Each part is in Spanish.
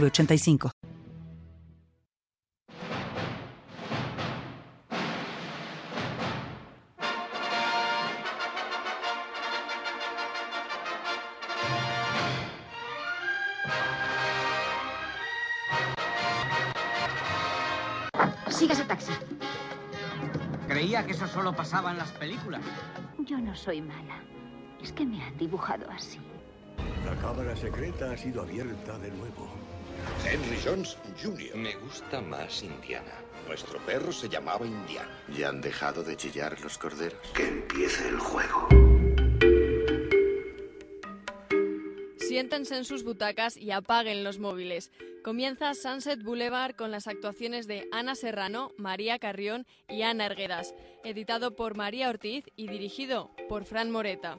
906985. Siga ese taxi. Creía que eso solo pasaba en las películas. Yo no soy mala. Es que me han dibujado así. La cámara secreta ha sido abierta de nuevo. Henry Jones Jr. Me gusta más Indiana. Nuestro perro se llamaba Indiana. ¿Ya han dejado de chillar los corderos? Que empiece el juego. Siéntense en sus butacas y apaguen los móviles. Comienza Sunset Boulevard con las actuaciones de Ana Serrano, María Carrión y Ana Erguedas, editado por María Ortiz y dirigido por Fran Moreta.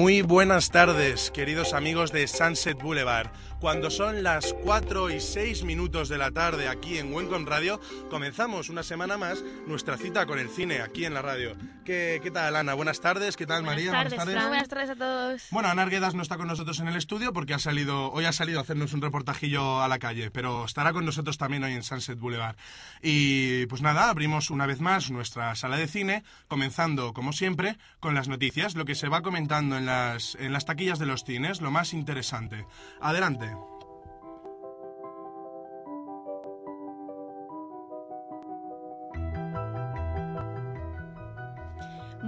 Muy buenas tardes, queridos amigos de Sunset Boulevard. Cuando son las 4 y 6 minutos de la tarde aquí en Wencon Radio, comenzamos una semana más nuestra cita con el cine aquí en la radio. ¿Qué, qué tal, Ana? Buenas tardes. ¿Qué tal, María? Buenas tardes, Buenas tardes a todos. Bueno, Ana Arguedas no está con nosotros en el estudio porque ha salido, hoy ha salido a hacernos un reportajillo a la calle, pero estará con nosotros también hoy en Sunset Boulevard. Y pues nada, abrimos una vez más nuestra sala de cine, comenzando, como siempre, con las noticias, lo que se va comentando en las, en las taquillas de los cines, lo más interesante. Adelante.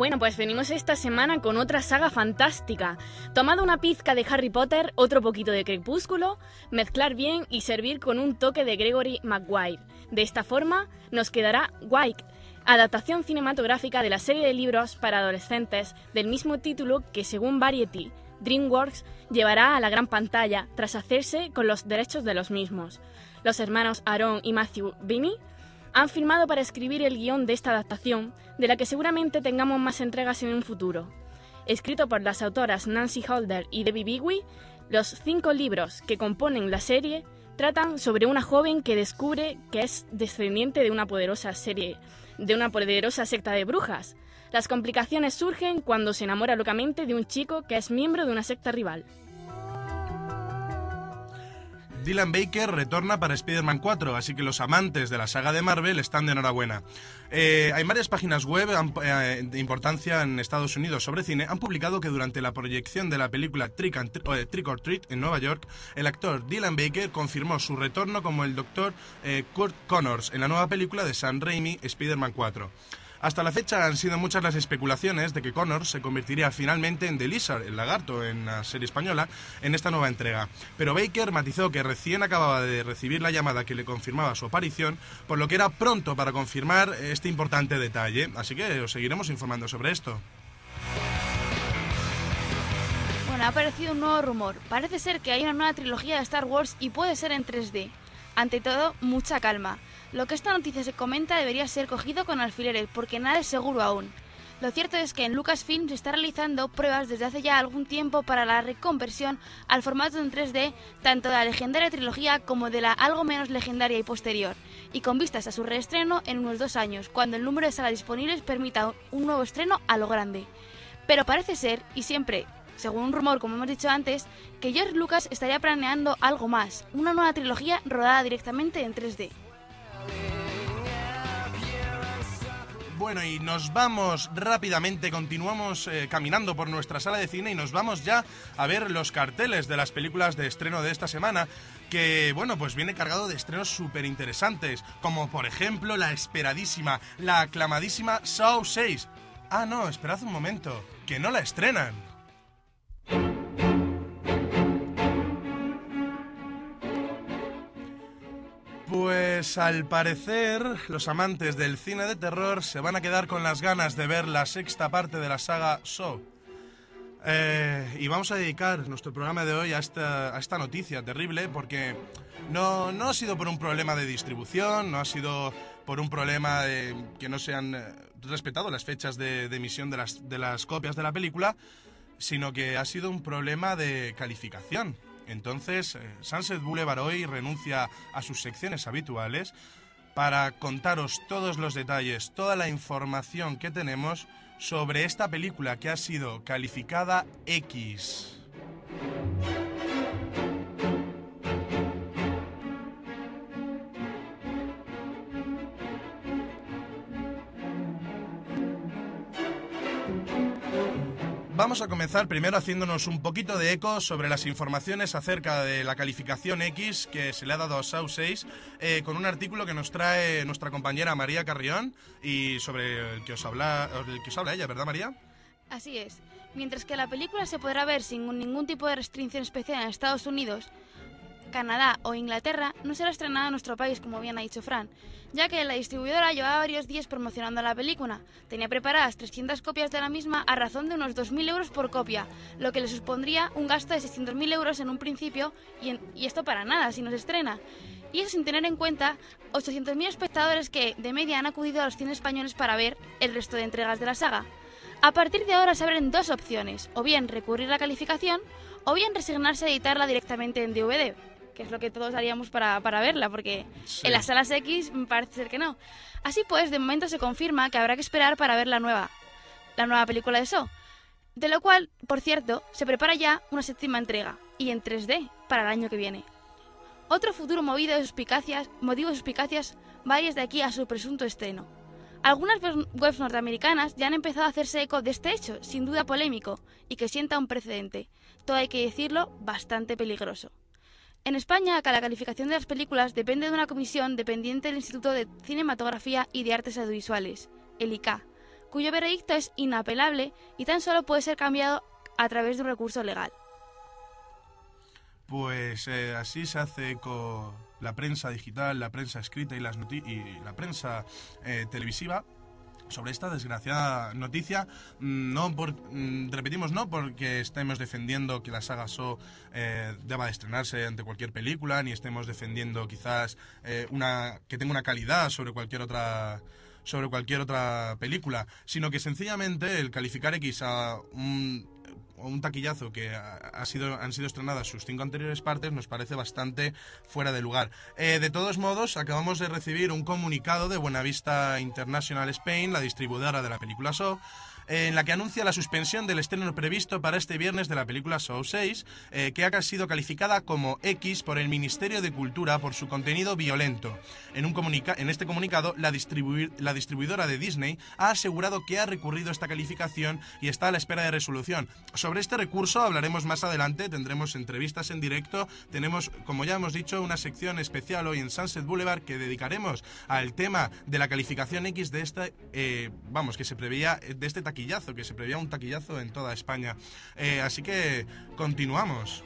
Bueno, pues venimos esta semana con otra saga fantástica. Tomado una pizca de Harry Potter, otro poquito de Crepúsculo, mezclar bien y servir con un toque de Gregory Maguire. De esta forma nos quedará White, adaptación cinematográfica de la serie de libros para adolescentes del mismo título que según Variety, DreamWorks llevará a la gran pantalla tras hacerse con los derechos de los mismos. Los hermanos Aaron y Matthew Binney han firmado para escribir el guion de esta adaptación, de la que seguramente tengamos más entregas en un futuro. Escrito por las autoras Nancy Holder y Debbie Bigui, los cinco libros que componen la serie tratan sobre una joven que descubre que es descendiente de una poderosa serie, de una poderosa secta de brujas. Las complicaciones surgen cuando se enamora locamente de un chico que es miembro de una secta rival. Dylan Baker retorna para Spider-Man 4, así que los amantes de la saga de Marvel están de enhorabuena. Eh, hay varias páginas web eh, de importancia en Estados Unidos sobre cine han publicado que durante la proyección de la película Trick, eh, or Treat en Nueva York, el actor Dylan Baker confirmó su retorno como el eh, Kurt Connors en la nueva película de Sam Raimi, Spider-Man 4. Hasta la fecha han sido muchas las especulaciones de que Connors se convertiría finalmente en The Lizard, el lagarto, en la serie española, en esta nueva entrega. Pero Baker matizó que recién acababa de recibir la llamada que le confirmaba su aparición, por lo que era pronto para confirmar este importante detalle. Así que os seguiremos informando sobre esto. Bueno, ha aparecido un nuevo rumor. Parece ser que hay una nueva trilogía de Star Wars y puede ser en 3D. Ante todo, mucha calma. Lo que esta noticia se comenta debería ser cogido con alfileres porque nada es seguro aún. Lo cierto es que en Lucasfilm se está realizando pruebas desde hace ya algún tiempo para la reconversión al formato en 3D tanto de la legendaria trilogía como de la algo menos legendaria y posterior, y con vistas a su reestreno en unos dos años, cuando el número de salas disponibles permita un nuevo estreno a lo grande. Pero parece ser, y siempre según un rumor, como hemos dicho antes, que George Lucas estaría planeando algo más, una nueva trilogía rodada directamente en 3D. Bueno, y nos vamos rápidamente, continuamos eh, caminando por nuestra sala de cine y nos vamos ya a ver los carteles de las películas de estreno de esta semana, que, bueno, pues viene cargado de estrenos súper interesantes, como por ejemplo la esperadísima, la aclamadísima Saw 6. Ah, no, esperad un momento, que no la estrenan. Pues al parecer los amantes del cine de terror se van a quedar con las ganas de ver la sexta parte de la saga Saw. Eh, y vamos a dedicar nuestro programa de hoy a esta, a esta noticia terrible porque no, no ha sido por un problema de distribución, no ha sido por un problema de que no se han eh, respetado las fechas de, de emisión de las, de las copias de la película, sino que ha sido un problema de calificación. Entonces, eh, Sunset Boulevard hoy renuncia a sus secciones habituales para contaros todos los detalles, toda la información que tenemos sobre esta película que ha sido calificada X. Vamos a comenzar primero haciéndonos un poquito de eco sobre las informaciones acerca de la calificación X que se le ha dado a SAU 6 eh, con un artículo que nos trae nuestra compañera María Carrión y sobre el que os habla, el que os habla ella, ¿verdad María? Así es. Mientras que la película se podrá ver sin ningún tipo de restricción especial en Estados Unidos, Canadá o Inglaterra, no será estrenada en nuestro país, como bien ha dicho Fran, ya que la distribuidora llevaba varios días promocionando la película. Tenía preparadas 300 copias de la misma a razón de unos 2.000 euros por copia, lo que le supondría un gasto de 600.000 euros en un principio, y, y esto para nada, si no se estrena. Y eso sin tener en cuenta 800.000 espectadores que, de media, han acudido a los cines españoles para ver el resto de entregas de la saga. A partir de ahora se abren dos opciones, o bien recurrir a la calificación, o bien resignarse a editarla directamente en DVD, que es lo que todos haríamos para, para verla, porque Sí. en las salas X parece ser que no. Así pues, de momento se confirma que habrá que esperar para ver la nueva, la nueva película de Saw. De lo cual, por cierto, se prepara ya una séptima entrega, y en 3D, para el año que viene. Otro futuro movido de suspicacias, motivo de suspicacias va desde aquí a su presunto estreno. Algunas webs norteamericanas ya han empezado a hacerse eco de este hecho, sin duda polémico, y que sienta un precedente, todo hay que decirlo, bastante peligroso. En España, la calificación de las películas depende de una comisión dependiente del Instituto de Cinematografía y de Artes Audiovisuales, el ICA, cuyo veredicto es inapelable y tan solo puede ser cambiado a través de un recurso legal. Pues eh, así se hace con la prensa digital, la prensa escrita y, las y la prensa eh, televisiva sobre esta desgraciada noticia. Mm, No por, mm, repetimos, no porque estemos defendiendo que la saga So eh, deba de estrenarse ante cualquier película, ni estemos defendiendo quizás eh, una que tenga una calidad sobre cualquier otra sobre cualquier otra película, sino que sencillamente el calificar X a un un taquillazo que ha sido, han sido estrenadas sus cinco anteriores partes nos parece bastante fuera de lugar. Eh, de todos modos, acabamos de recibir un comunicado de Buenavista International Spain, la distribuidora de la película eh, en la que anuncia la suspensión del estreno previsto para este viernes de la película Saw 6, eh, que ha sido calificada como X por el Ministerio de Cultura por su contenido violento. En, un comunica- en este comunicado, la, distribuir- la distribuidora de Disney ha asegurado que ha recurrido esta calificación y está a la espera de resolución. Sobre este recurso hablaremos más adelante, tendremos entrevistas en directo, tenemos, como ya hemos dicho, una sección especial hoy en Sunset Boulevard que dedicaremos al tema de la calificación X de este, eh, vamos, que se preveía, de este que se preveía un taquillazo en toda España. Eh, así que continuamos.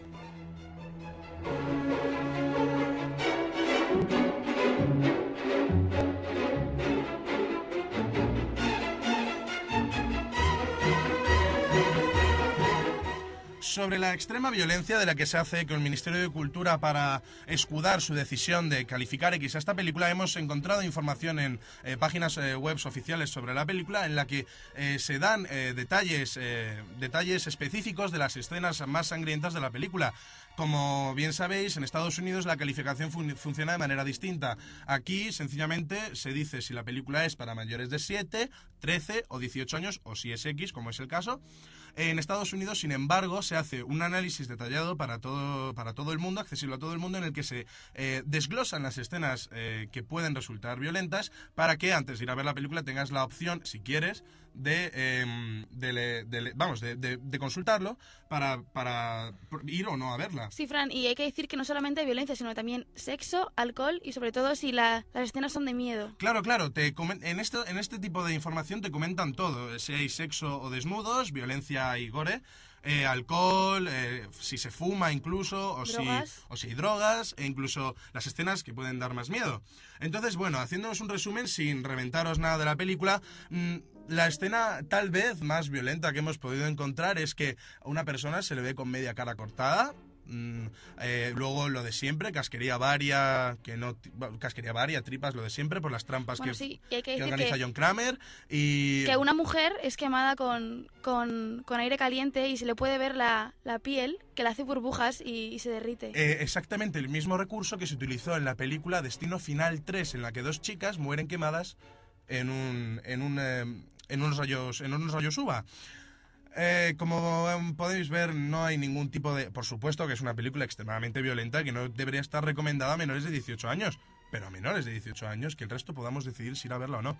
Sobre la extrema violencia de la que se hace con el Ministerio de Cultura para escudar su decisión de calificar X a esta película, hemos encontrado información en eh, páginas eh, web oficiales sobre la película en la que eh, se dan eh, detalles, detalles específicos de las escenas más sangrientas de la película. Como bien sabéis, en Estados Unidos la calificación fun- funciona de manera distinta. Aquí, sencillamente, se dice si la película es para mayores de 7, 13 o 18 años, o si es X, como es el caso. En Estados Unidos, sin embargo, se hace un análisis detallado para todo, para todo el mundo, accesible a todo el mundo, en el que se eh, desglosan las escenas eh, que pueden resultar violentas para que antes de ir a ver la película tengas la opción, si quieres, de, em, de vamos, de, de- consultarlo para, para ir o no a verla. Sí, Fran, y hay que decir que no solamente violencia, sino también sexo, alcohol y sobre todo si la- las escenas son de miedo. Claro, claro, te en, esto, en este tipo de información te comentan todo, si hay sexo o desnudos, violencia y gore, eh, alcohol, eh, si se fuma incluso, o Drogas. si, o si hay drogas, e incluso las escenas que pueden dar más miedo. Entonces, bueno, haciéndonos un resumen sin reventaros nada de la película, mm, la escena tal vez más violenta que hemos podido encontrar es que a una persona se le ve con media cara cortada. Mm, eh, luego lo de siempre, casquería varia, que no casquería varia, tripas, lo de siempre por las trampas Bueno, que, sí, organiza que, John Kramer y que una mujer es quemada con, con, con aire caliente y se le puede ver la, la piel que le hace burbujas y, y se derrite. Eh, exactamente el mismo recurso que se utilizó en la película Destino Final 3, en la que dos chicas mueren quemadas en un en un eh, en unos rayos en unos rayos UVA. Eh, como em, podéis ver, no hay ningún tipo de... Por supuesto que es una película extremadamente violenta que no debería estar recomendada a menores de 18 años, pero a menores de 18 años, que el resto podamos decidir si ir a verla o no.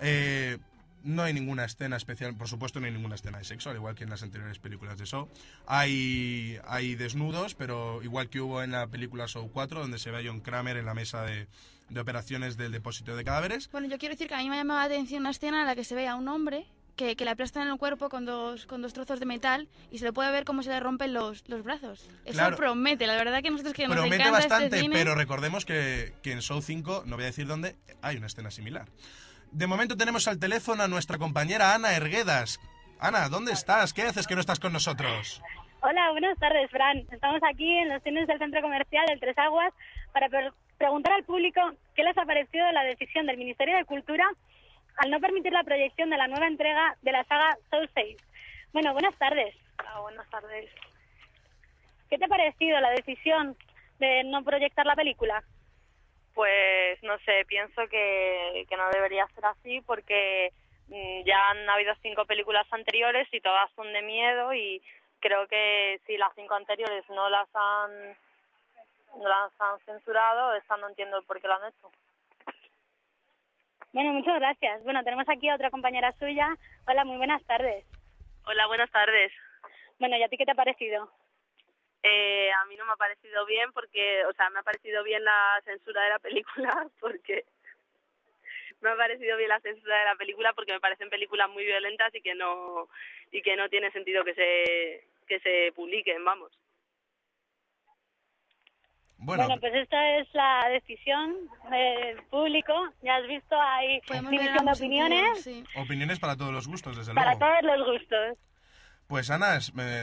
Eh, no hay ninguna escena especial, por supuesto no hay ninguna escena de sexo, al igual que en las anteriores películas de Saw. Hay, hay desnudos, pero igual que hubo en la película Saw 4, donde se ve a John Kramer en la mesa de, de operaciones del depósito de cadáveres. Bueno, yo quiero decir que a mí me ha llamado la atención una escena en la que se ve a un hombre que, que le aplastan el cuerpo con dos, con dos trozos de metal y se le puede ver cómo se le rompen los, los brazos. Eso Claro. promete, la verdad que nosotros que nos Promete encanta bastante, este cine... pero recordemos que, que en Show 5, no voy a decir dónde, hay una escena similar. De momento tenemos al teléfono a nuestra compañera Ana Erguedas. Ana, ¿dónde estás? ¿Qué haces que no estás con nosotros? Hola, buenas tardes, Fran. Estamos aquí en los cines del Centro Comercial del Tres Aguas para pre- preguntar al público qué les ha parecido la decisión del Ministerio de Cultura al no permitir la proyección de la nueva entrega de la saga Soul 6. Bueno, buenas tardes. buenas tardes. ¿Qué te ha parecido la decisión de no proyectar la película? Pues no sé, pienso que, que no debería ser así porque mm, ya han habido cinco películas anteriores y todas son de miedo y creo que si las cinco anteriores no las han no las han censurado, esta no entiendo por qué lo han hecho. Bueno, muchas gracias. Bueno, tenemos aquí a otra compañera suya. Hola, muy buenas tardes. Hola, buenas tardes. Bueno, ¿y a ti qué te ha parecido? Eh, a mí no me ha parecido bien porque, o sea, me ha parecido bien la censura de la película porque me ha parecido bien la censura de la película porque me parecen películas muy violentas y que no y que no tiene sentido que se que se publiquen, vamos. Bueno, Bueno, pues esta es la decisión del público. Ya has visto, hay división de opiniones sí. opiniones para todos los gustos, desde para luego. todos los gustos. Pues Ana,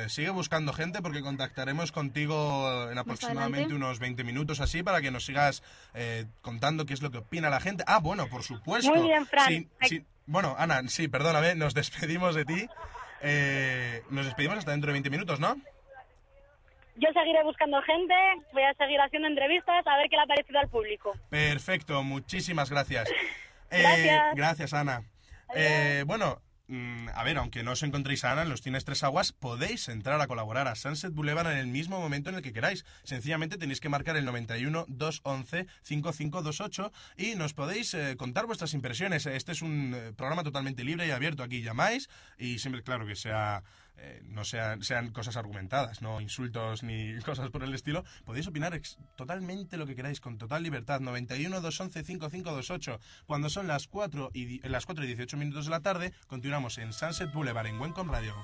sigue buscando gente porque contactaremos contigo en aproximadamente unos 20 minutos así para que nos sigas eh, contando qué es lo que opina la gente. Ah, bueno, por supuesto. Muy bien, Fran. Sí, sí. Bueno, Ana, sí, perdóname, nos despedimos de ti. Eh, nos despedimos hasta dentro de 20 minutos, ¿no? Yo seguiré buscando gente, voy a seguir haciendo entrevistas a ver qué le ha parecido al público. Perfecto, muchísimas gracias. Eh, Gracias. gracias, Ana. Eh, bueno, mm, a ver, aunque no os encontréis a Ana en los Cines Tres Aguas, podéis entrar a colaborar a Sunset Boulevard en el mismo momento en el que queráis. Sencillamente tenéis que marcar el 91 211 5528 y nos podéis eh, contar vuestras impresiones. Este es un programa totalmente libre y abierto. Aquí llamáis y siempre, claro, que sea eh, no sean, sean cosas argumentadas, no insultos ni cosas por el estilo, podéis opinar totalmente lo que queráis, con total libertad. 91 211 5528. Cuando son las 4 y, las 4 y 18 minutos de la tarde, continuamos en Sunset Boulevard en Wencom Radio.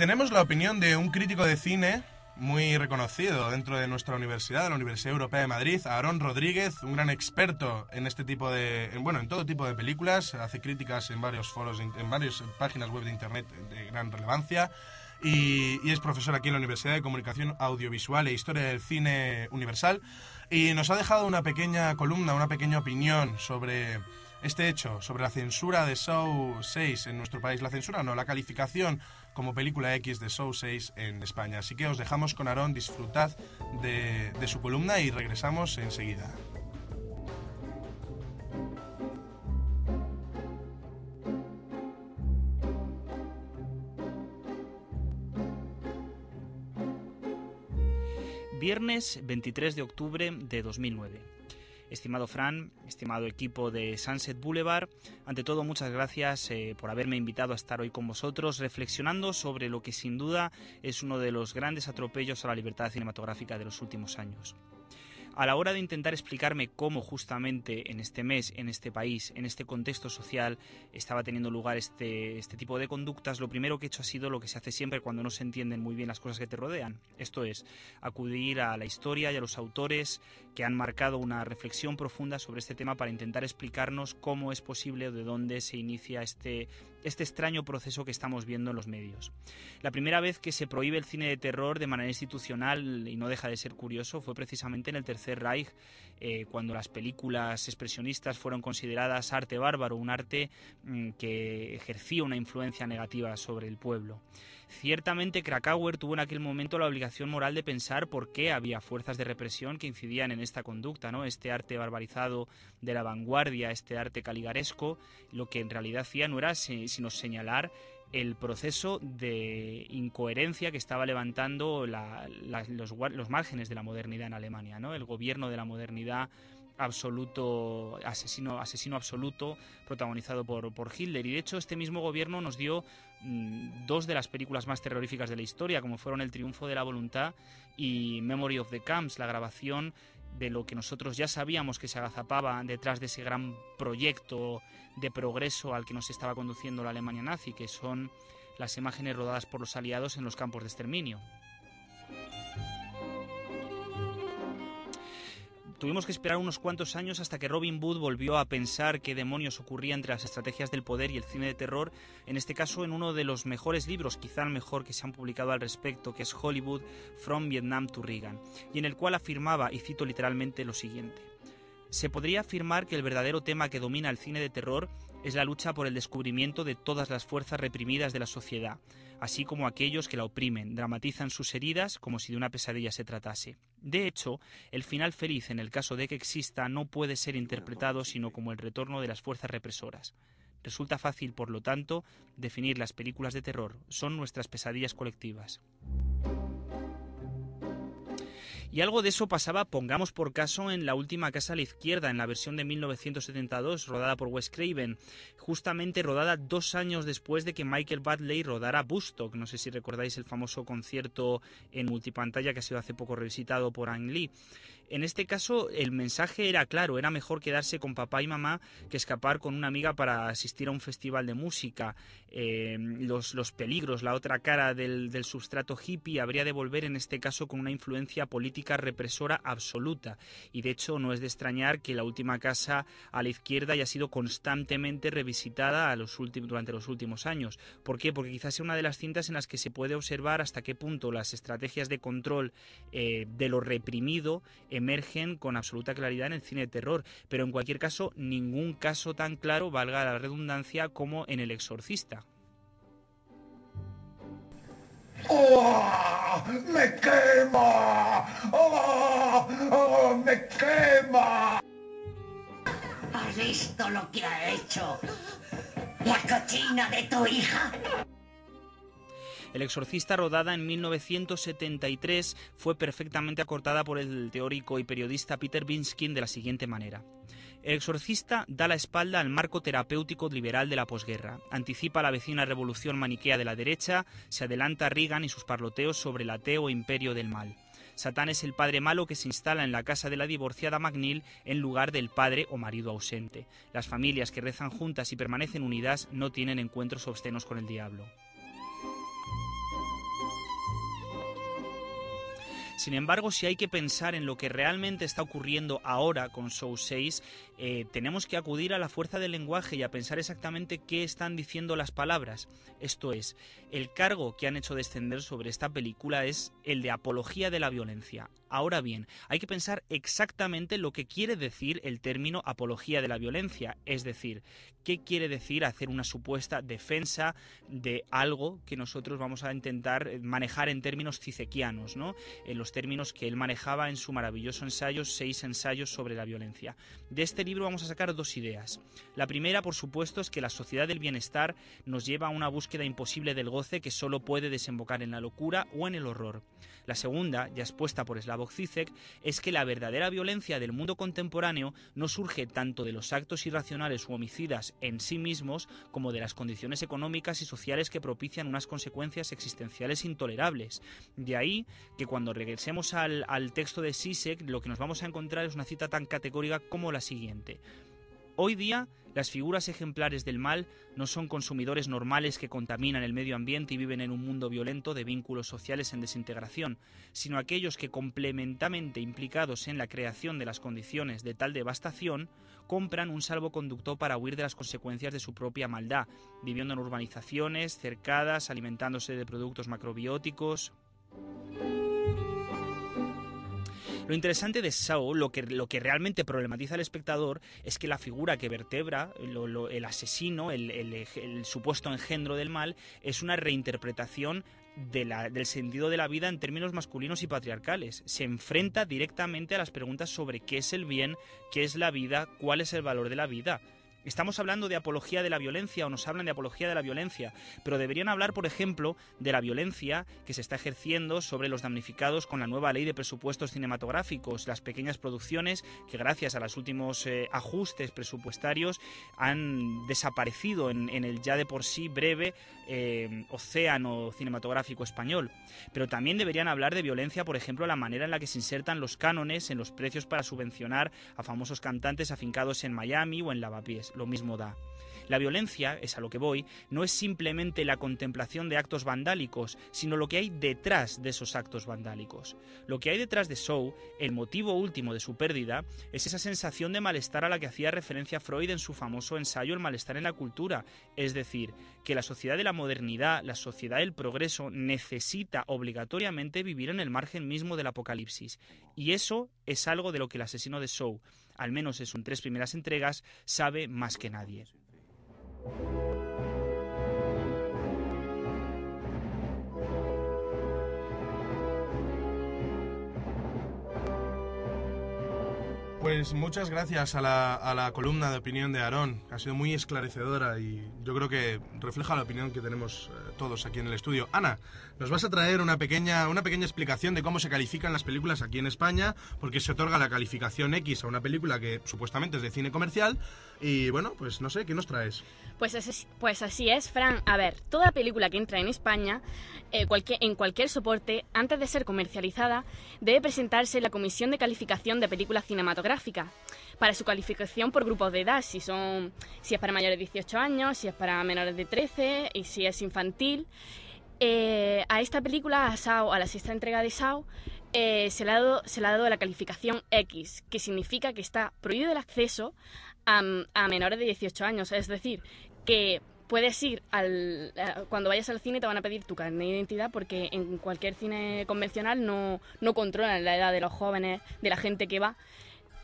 Tenemos la opinión de un crítico de cine muy reconocido dentro de nuestra universidad, la Universidad Europea de Madrid, Aarón Rodríguez, un gran experto en este tipo de, en, bueno, en todo tipo de películas, hace críticas en varios foros, en varias páginas web de internet de gran relevancia y, y es profesor aquí en la Universidad de Comunicación Audiovisual e Historia del Cine Universal. Y nos ha dejado una pequeña columna, una pequeña opinión sobre este hecho, sobre la censura de Show 6 en nuestro país. La censura no, la calificación como película X de Show 6 en España. Así que os dejamos con Aarón, disfrutad de, de su columna y regresamos enseguida. Viernes 23 de octubre de 2009. Estimado Fran, estimado equipo de Sunset Boulevard, ante todo muchas gracias eh, por haberme invitado a estar hoy con vosotros reflexionando sobre lo que sin duda es uno de los grandes atropellos a la libertad cinematográfica de los últimos años. A la hora de intentar explicarme cómo justamente en este mes, en este país, en este contexto social, estaba teniendo lugar este, este tipo de conductas, lo primero que he hecho ha sido lo que se hace siempre cuando no se entienden muy bien las cosas que te rodean. Esto es, acudir a la historia y a los autores que han marcado una reflexión profunda sobre este tema para intentar explicarnos cómo es posible o de dónde se inicia este, este extraño proceso que estamos viendo en los medios. La primera vez que se prohíbe el cine de terror de manera institucional, y no deja de ser curioso, fue precisamente en el Tercer Reich, eh, cuando las películas expresionistas fueron consideradas arte bárbaro, un arte mm, que ejercía una influencia negativa sobre el pueblo. Ciertamente Krakauer tuvo en aquel momento la obligación moral de pensar por qué había fuerzas de represión que incidían en esta conducta, ¿no? Este arte barbarizado de la vanguardia, este arte caligaresco, lo que en realidad hacía no era sino señalar el proceso de incoherencia que estaba levantando los, los, márgenes de la modernidad en Alemania, ¿no? El gobierno de la modernidad absoluto, asesino, asesino absoluto, protagonizado por, por Hitler. Y de hecho, este mismo gobierno nos dio mm, dos de las películas más terroríficas de la historia, como fueron El Triunfo de la Voluntad y Memory of the Camps, la grabación de lo que nosotros ya sabíamos que se agazapaba detrás de ese gran proyecto de progreso al que nos estaba conduciendo la Alemania nazi, que son las imágenes rodadas por los aliados en los campos de exterminio. Tuvimos que esperar unos cuantos años hasta que Robin Hood volvió a pensar qué demonios ocurría entre las estrategias del poder y el cine de terror, en este caso en uno de los mejores libros, quizá el mejor que se han publicado al respecto, que es Hollywood From Vietnam to Reagan, y en el cual afirmaba, y cito literalmente, lo siguiente. Se podría afirmar que el verdadero tema que domina el cine de terror es la lucha por el descubrimiento de todas las fuerzas reprimidas de la sociedad, así como aquellos que la oprimen, dramatizan sus heridas como si de una pesadilla se tratase. De hecho, el final feliz en el caso de que exista no puede ser interpretado sino como el retorno de las fuerzas represoras. Resulta fácil, por lo tanto, definir las películas de terror. Son nuestras pesadillas colectivas. Y algo de eso pasaba, pongamos por caso, en la última casa a la izquierda, en la versión de 1972, rodada por Wes Craven, justamente rodada dos años después de que Michael Badley rodara Bustock. No sé si recordáis el famoso concierto en multipantalla que ha sido hace poco revisitado por Ang Lee. En este caso, el mensaje era claro, era mejor quedarse con papá y mamá que escapar con una amiga para asistir a un festival de música. Eh, los, los, peligros, la otra cara del, del substrato hippie habría de volver en este caso con una influencia política represora absoluta. Y de hecho, no es de extrañar que la última casa a la izquierda haya sido constantemente revisitada a los últimos, durante los últimos años. ¿Por qué? Porque quizás sea una de las cintas en las que se puede observar hasta qué punto las estrategias de control eh, de lo reprimido emergen con absoluta claridad en el cine de terror, pero en cualquier caso ningún caso tan claro, valga la redundancia, como en El Exorcista. ¡Oh! ¡Me quema! ¡Oh! ¡Oh! ¡Me quema! ¿Has visto lo que ha hecho la cochina de tu hija? El exorcista, rodada en 1973, fue perfectamente acortada por el teórico y periodista Peter Binskin de la siguiente manera. El exorcista da la espalda al marco terapéutico liberal de la posguerra, anticipa la vecina revolución maniquea de la derecha, se adelanta a Reagan y sus parloteos sobre el ateo imperio del mal. Satán es el padre malo que se instala en la casa de la divorciada McNeil en lugar del padre o marido ausente. Las familias que rezan juntas y permanecen unidas no tienen encuentros obscenos con el diablo. Sin embargo, si hay que pensar en lo que realmente está ocurriendo ahora con Show 6, eh, tenemos que acudir a la fuerza del lenguaje y a pensar exactamente qué están diciendo las palabras. Esto es, el cargo que han hecho descender sobre esta película es el de apología de la violencia. Ahora bien, hay que pensar exactamente lo que quiere decir el término apología de la violencia, es decir, qué quiere decir hacer una supuesta defensa de algo que nosotros vamos a intentar manejar en términos cisequianos, ¿no? En los términos que él manejaba en su maravilloso ensayo, seis ensayos sobre la violencia. De este libro vamos a sacar dos ideas. La primera, por supuesto, es que la sociedad del bienestar nos lleva a una búsqueda imposible del goce que solo puede desembocar en la locura o en el horror. La segunda, ya expuesta por Slava Slavoj es que la verdadera violencia del mundo contemporáneo no surge tanto de los actos irracionales u homicidas en sí mismos como de las condiciones económicas y sociales que propician unas consecuencias existenciales intolerables. De ahí que cuando regresemos al, al texto de Zizek lo que nos vamos a encontrar es una cita tan categórica como la siguiente. Hoy día, las figuras ejemplares del mal no son consumidores normales que contaminan el medio ambiente y viven en un mundo violento de vínculos sociales en desintegración, sino aquellos que, complementamente implicados en la creación de las condiciones de tal devastación, compran un salvoconducto para huir de las consecuencias de su propia maldad, viviendo en urbanizaciones cercadas, alimentándose de productos macrobióticos. Lo interesante de Saw, lo que, lo que realmente problematiza al espectador, es que la figura que vertebra, lo- lo- el asesino, el, el el supuesto engendro del mal, es una reinterpretación del sentido de la vida en términos masculinos y patriarcales. Se enfrenta directamente a las preguntas sobre qué es el bien, qué es la vida, cuál es el valor de la vida. Estamos hablando de apología de la violencia o nos hablan de apología de la violencia, pero deberían hablar, por ejemplo, de la violencia que se está ejerciendo sobre los damnificados con la nueva ley de presupuestos cinematográficos, las pequeñas producciones que gracias a los últimos eh, ajustes presupuestarios han desaparecido en, el ya de por sí breve eh, océano cinematográfico español. Pero también deberían hablar de violencia, por ejemplo, la manera en la que se insertan los cánones en los precios para subvencionar a famosos cantantes afincados en Miami o en Lavapiés. Lo mismo da. La violencia, es a lo que voy, no es simplemente la contemplación de actos vandálicos, sino lo que hay detrás de esos actos vandálicos. Lo que hay detrás de Shaw, el motivo último de su pérdida, es esa sensación de malestar a la que hacía referencia Freud en su famoso ensayo El malestar en la cultura, es decir, que la sociedad de la modernidad, la sociedad del progreso, necesita obligatoriamente vivir en el margen mismo del apocalipsis. Y eso es algo de lo que el asesino de Shaw, al menos en sus tres primeras entregas, sabe más que nadie. Pues muchas gracias a la, a la columna de opinión de Aarón. Ha sido muy esclarecedora y yo creo que refleja la opinión que tenemos eh, todos aquí en el estudio. Ana, nos vas a traer una pequeña, una pequeña explicación de cómo se califican las películas aquí en España, porque se otorga la calificación X a una película que supuestamente es de cine comercial. Y bueno, pues no sé, ¿qué nos traes? Pues pues así es, Fran. A ver, toda película que entra en España, eh, cualquier- en cualquier soporte, antes de ser comercializada, debe presentarse en la Comisión de Calificación de Película Cinematográfica para su calificación por grupos de edad, si son si es para mayores de 18 años, si es para menores de 13 y si es infantil. Eh, a esta película, a Sao, a la sexta entrega de Sao, eh, se, le ha dado, se le ha dado la calificación X, que significa que está prohibido el acceso a, a menores de 18 años. Es decir, que puedes ir al. Cuando vayas al cine te van a pedir tu carnet de identidad porque en cualquier cine convencional no, no controlan la edad de los jóvenes, de la gente que va.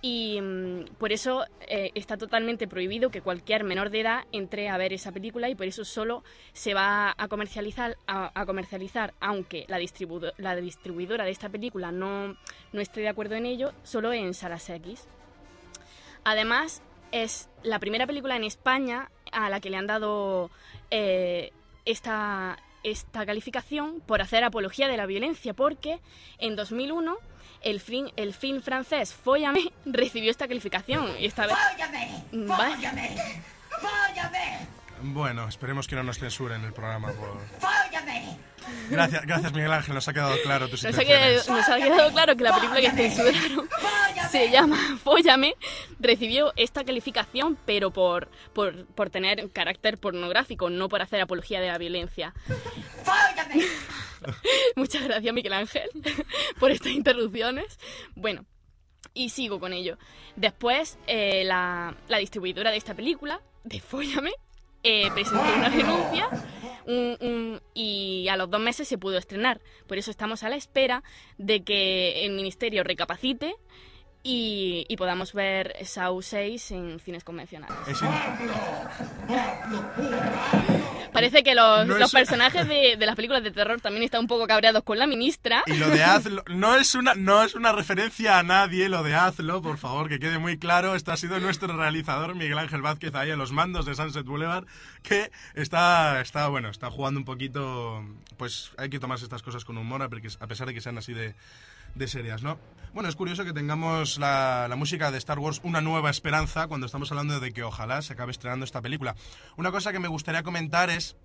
Y mm, por eso eh, está totalmente prohibido que cualquier menor de edad entre a ver esa película y por eso solo se va a comercializar, a, comercializar aunque la, distribudo- la distribuidora de esta película no, no esté de acuerdo en ello, solo en salas X. Además, es la primera película en España a la que le han dado eh, esta, esta calificación por hacer apología de la violencia, porque en 2001 el film, el film francés Fóllame recibió esta calificación. Y esta vez... ¡Fóllame! Vaya. ¡Fóllame! ¡Fóllame! Bueno, esperemos que no nos censuren el programa. Por... ¡Fóllame! Gracias, gracias Miguel Ángel, nos ha quedado claro tus Nos ha, quedado, nos ha quedado claro que la película que censuraron se llama Fóllame, recibió esta calificación, pero por, por, por tener carácter pornográfico, no por hacer apología de la violencia. ¡Fóllame! Muchas gracias, Miguel Ángel, por estas interrupciones. Bueno, y sigo con ello. Después, eh, la, la distribuidora de esta película, de Fóllame, eh, presentó una renuncia un- un- y a los dos meses se pudo estrenar. Por eso estamos a la espera de que el ministerio recapacite y, y podamos ver Saw 6 en cines convencionales. Parece que los, No los es- personajes de, de las películas de terror también están un poco cabreados con la ministra. Y lo de hazlo, no es, una, no es una referencia a nadie, lo de hazlo, por favor, que quede muy claro. Este ha sido nuestro realizador, Miguel Ángel Vázquez, ahí en los mandos de Sunset Boulevard, que está, está, bueno, está jugando un poquito. Pues hay que tomarse estas cosas con humor, a pesar de que sean así de, de serias, ¿no? Bueno, es curioso que tengamos la, la, música de Star Wars Una Nueva Esperanza cuando estamos hablando de que ojalá se acabe estrenando esta película. Una cosa que me gustaría comentar es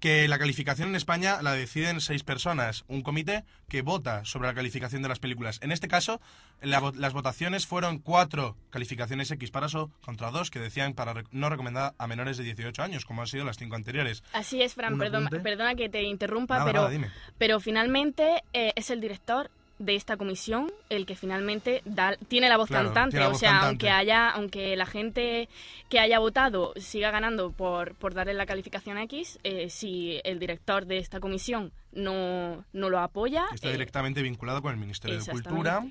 que la calificación en España la deciden seis personas, un comité que vota sobre la calificación de las películas. En este caso, la, las votaciones fueron cuatro calificaciones X para eso contra dos que decían para no recomendar a menores de 18 años, como han sido las cinco anteriores. Así es, Fran, perdona, perdona, que te interrumpa, nada, pero, nada, pero finalmente eh, es el director de esta comisión el que finalmente da, tiene la voz Claro, cantante. o sea, cantante. aunque haya, aunque la gente que haya votado siga ganando por, por darle la calificación X, eh, si el director de esta comisión no, no lo apoya, Está eh, directamente vinculado con el Ministerio de. Cultura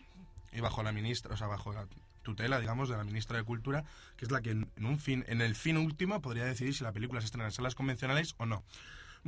y bajo la ministra, o sea, bajo la tutela, digamos, de la ministra de Cultura, que es la que en, en un fin, en el fin último podría decidir si la película se estrena en salas convencionales o no.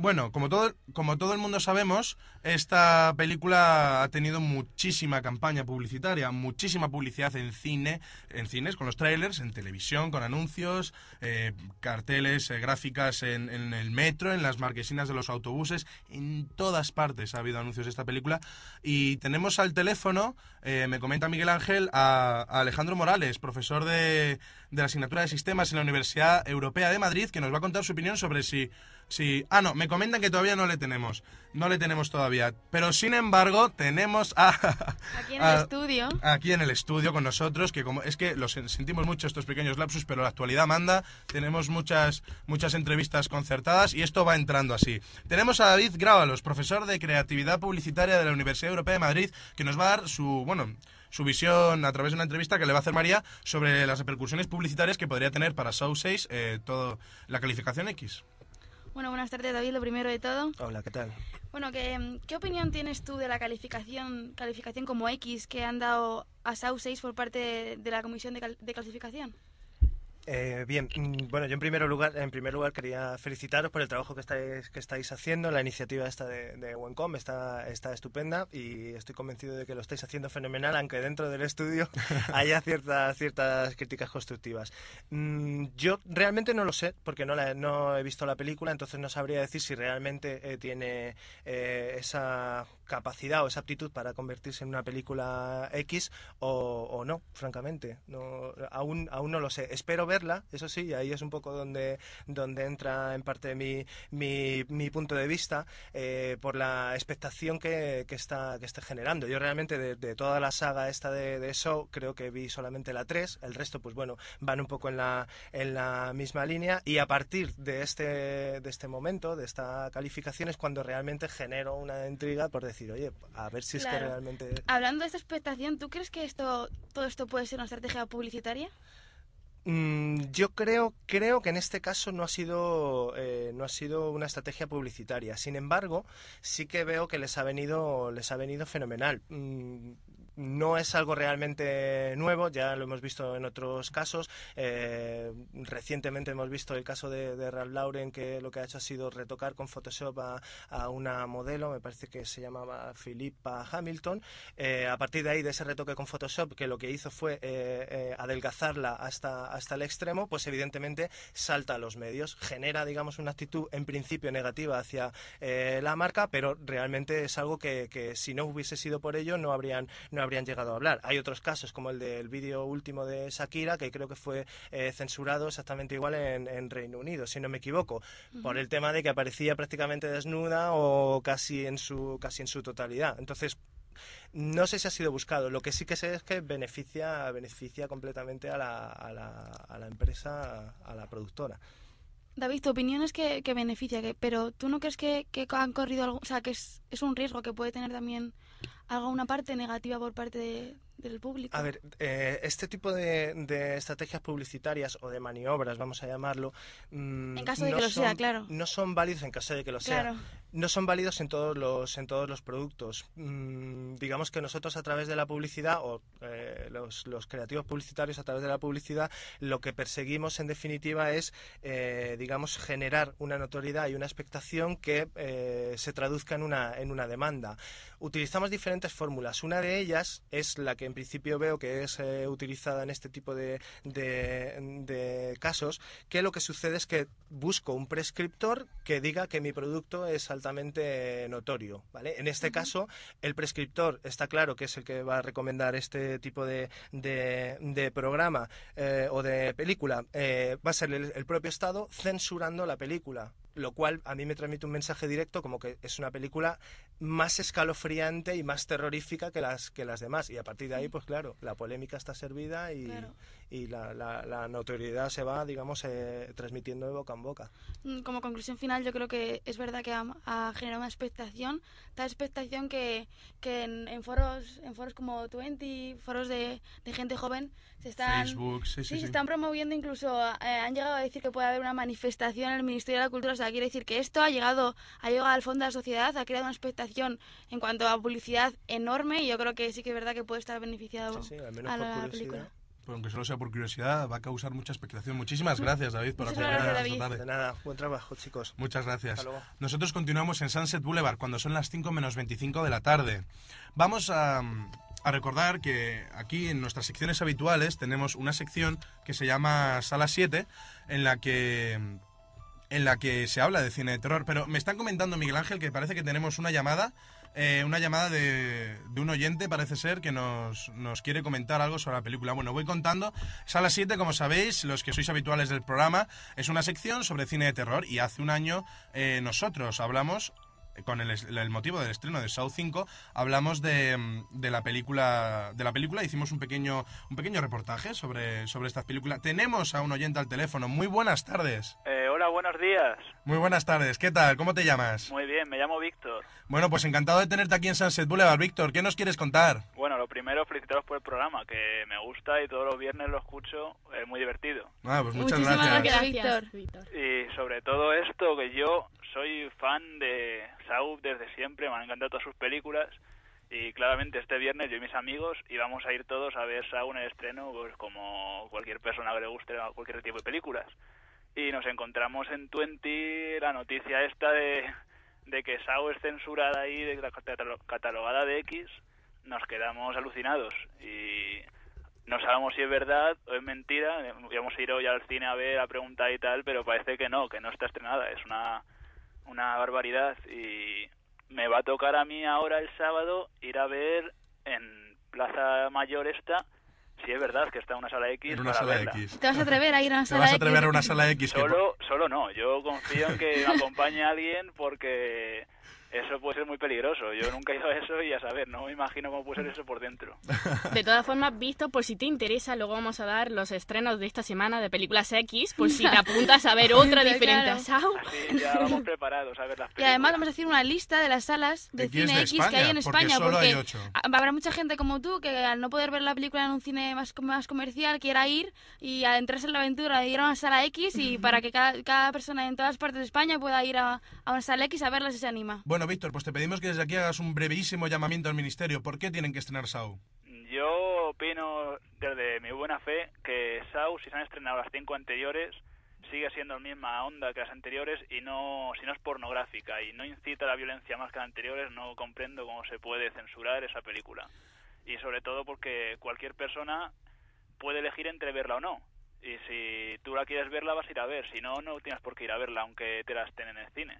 Bueno, como todo, como todo el mundo sabemos, esta película ha tenido muchísima campaña publicitaria, muchísima publicidad en cine, en cines, con los trailers, en televisión, con anuncios, eh, carteles, eh, gráficas en, en el metro, en las marquesinas de los autobuses, en todas partes ha habido anuncios de esta película. Y tenemos al teléfono, eh, me comenta Miguel Ángel, a, a Alejandro Morales, profesor de, de la asignatura de sistemas en la Universidad Europea de Madrid, que nos va a contar su opinión sobre si Sí, ah, no, me comentan que todavía no le tenemos. No le tenemos todavía. Pero sin embargo, tenemos a. Aquí en el estudio. Aquí en el estudio con nosotros, que como es que los sentimos mucho estos pequeños lapsus, pero la actualidad manda. Tenemos muchas, muchas entrevistas concertadas y esto va entrando así. Tenemos a David Grábalos, profesor de creatividad publicitaria de la Universidad Europea de Madrid, que nos va a dar su, bueno, su visión a través de una entrevista que le va a hacer María sobre las repercusiones publicitarias que podría tener para Show 6 eh, todo la calificación X. Bueno, buenas tardes, David, lo primero de todo. Hola, ¿qué tal? Bueno, ¿qué, ¿qué opinión tienes tú de la calificación calificación como X que han dado a SAU 6 por parte de, de la Comisión de, cal- de Clasificación? Eh, bien, mm, bueno, yo en primer lugar, en primer lugar quería felicitaros por el trabajo que estáis, que estáis haciendo. La iniciativa esta de, de Wencom está, está estupenda y estoy convencido de que lo estáis haciendo fenomenal, aunque dentro del estudio haya ciertas, ciertas críticas constructivas. Mm, yo realmente no lo sé, porque no, la- no he visto la película, entonces no sabría decir si realmente eh, tiene eh, esa capacidad o esa aptitud para convertirse en una película X o, o no, francamente. No, aún, aún no lo sé. Espero eso sí, y ahí es un poco donde, donde entra en parte mi, mi, mi punto de vista eh, por la expectación que, que, está, que está generando. Yo realmente de, de toda la saga esta de, de Show creo que vi solamente la 3, el resto pues bueno, van un poco en la, en la misma línea y a partir de este, de este momento, de esta calificación es cuando realmente genero una intriga por decir, oye, a ver si es que realmente... Hablando de esta expectación, ¿tú crees que esto todo esto puede ser una estrategia publicitaria? Mm, yo creo, creo que en este caso no ha sido eh, no ha sido una estrategia publicitaria. Sin embargo, sí que veo que les ha venido les ha venido fenomenal. No es algo realmente nuevo, ya lo hemos visto en otros casos. Eh, recientemente hemos visto el caso de, de Ralph Lauren, que lo que ha hecho ha sido retocar con Photoshop a, una modelo, me parece que se llamaba Philippa Hamilton. Eh, a partir de ahí, de ese retoque con Photoshop, que lo que hizo fue eh, adelgazarla hasta, hasta el extremo, pues evidentemente salta a los medios, genera, digamos, una actitud en principio negativa hacia la marca, pero realmente es algo que, que si no hubiese sido por ello no no habrían llegado a hablar. Hay otros casos, como el del vídeo último de Shakira, que creo que fue eh, censurado exactamente igual en, en Reino Unido, si no me equivoco, por el tema de que aparecía prácticamente desnuda o casi en su, casi en su totalidad. Entonces, no sé si ha sido buscado. Lo que sí que sé es que beneficia, beneficia completamente a la, a la, a la empresa, a la productora. David, tu opinión es que, que beneficia, que, pero ¿tú no crees que, que han corrido algo, o sea, que es, es un riesgo que puede tener también alguna parte negativa por parte de- del público? A ver, eh, este tipo de, de estrategias publicitarias o de maniobras, vamos a llamarlo, En caso de no que lo sea, son- claro. No son válidos en caso de que lo Claro. sea. No son válidos en todos los en todos los productos. Mm, digamos que nosotros a través de la publicidad o eh, los, los creativos publicitarios a través de la publicidad lo que perseguimos en definitiva es, eh, digamos, generar una notoriedad y una expectación que eh, se traduzca en una en una demanda. Utilizamos diferentes fórmulas. Una de ellas es la que en principio veo que es eh, utilizada en este tipo de, de, de casos, que lo que sucede es que busco un prescriptor que diga que mi producto es altamente notorio, ¿vale? En este caso, el prescriptor está claro que es el que va a recomendar este tipo de, de, de programa eh, o de película, eh, va a ser el, el propio Estado censurando la película lo cual a mí me transmite un mensaje directo como que es una película más escalofriante y más terrorífica que las que las demás. Y a partir de ahí pues claro la polémica está servida y, Claro. y la, la- la notoriedad se va digamos eh, transmitiendo de boca en boca. Mm, Como conclusión final, yo creo que es verdad que ha, ha generado una expectación, tal expectación que, que en, en foros en foros como Twenty, foros de, de gente joven, se están, Facebook, sí, sí, sí. se están promoviendo, incluso eh, han llegado a decir que puede haber una manifestación en el Ministerio de la Cultura, o sea, quiere decir que esto ha llegado, ha llegado al fondo de la sociedad, ha creado una expectación en cuanto a publicidad enorme y yo creo que sí que es verdad que puede estar beneficiado Sí, sí, al menos a por la curiosidad. película. Pues aunque solo sea por curiosidad, va a causar mucha expectación. Muchísimas gracias, David, por acompañarnos esta tarde. de nada buen trabajo chicos Muchas gracias. Hasta luego. Nosotros continuamos en Sunset Boulevard cuando son las 5 menos 25 de la tarde. Vamos a, a recordar que aquí en nuestras secciones habituales tenemos una sección que se llama Sala 7 en la que en la que se habla de cine de terror. Pero me están comentando, Miguel Ángel, que parece que tenemos una llamada, eh, una llamada de, de un oyente, parece ser, que nos, nos quiere comentar algo sobre la película. Bueno, voy contando. Sala 7, como sabéis, los que sois habituales del programa, es una sección sobre cine de terror y hace un año eh, nosotros hablamos con el, es- el motivo del estreno de Saw 5 hablamos de, mm, de la película de la película hicimos un pequeño un pequeño reportaje sobre sobre esta película. Tenemos a un oyente al teléfono. Muy buenas tardes. Eh, hola, buenos días. muy buenas tardes. Qué tal cómo te llamas Muy bien, me llamo Víctor. bueno pues encantado de tenerte aquí en Sunset Boulevard Víctor. Qué nos quieres contar Bueno, lo primero, felicitaros por el programa, que me gusta y todos los viernes lo escucho, es muy divertido. ah pues muchas Muchísimas gracias. gracias, Víctor. Y sobre todo esto, que yo soy fan de Saul desde siempre, me han encantado todas sus películas. Y claramente este viernes yo y mis amigos íbamos a ir todos a ver Saul en el estreno, pues como cualquier persona que le guste cualquier tipo de películas. Y nos encontramos en Twenty la noticia esta de, de que Saul es censurada ahí, de catalo- catalogada de X. Nos quedamos alucinados y no sabemos si es verdad o es mentira. Íbamos a ir hoy al cine a ver, a preguntar y tal, pero parece que no, que no está estrenada. Es una, una barbaridad y me va a tocar a mí ahora el sábado ir a ver en Plaza Mayor esta si es verdad que está en una sala X. en una para sala verla. X ¿Te vas a atrever a ir a una te sala vas a X? atrever a una sala X que Solo, solo no, yo confío en que me acompañe alguien porque eso puede ser muy peligroso. Yo nunca he ido a eso y a saber, no me imagino cómo puede ser eso por dentro. De todas formas, visto, por si te interesa, luego vamos a dar los estrenos de esta semana de películas X, por si te apuntas a ver otra Claro. diferente a Saw. Así ya vamos preparados a ver las Y además vamos a hacer una lista de las salas de X de cine X que hay en porque España. solo porque hay ha- habrá mucha gente como tú que al no poder ver la película en un cine más, más comercial quiera ir y adentrarse en la aventura de ir a una sala X y para que cada, cada persona en todas partes de España pueda ir a, a una sala X a verla si se anima. bueno Víctor pues te pedimos que desde aquí hagas un brevísimo llamamiento al ministerio ¿por qué tienen que estrenar Saw? Yo opino desde mi buena fe que Saw, si se han estrenado las cinco anteriores, sigue siendo la misma onda que las anteriores y no si no es pornográfica y no incita a la violencia más que las anteriores, no comprendo cómo se puede censurar esa película. Y sobre todo porque cualquier persona puede elegir entre verla o no. Y si tú la quieres verla, vas a ir a ver. Si no, no tienes por qué ir a verla, aunque te la estén en el cine.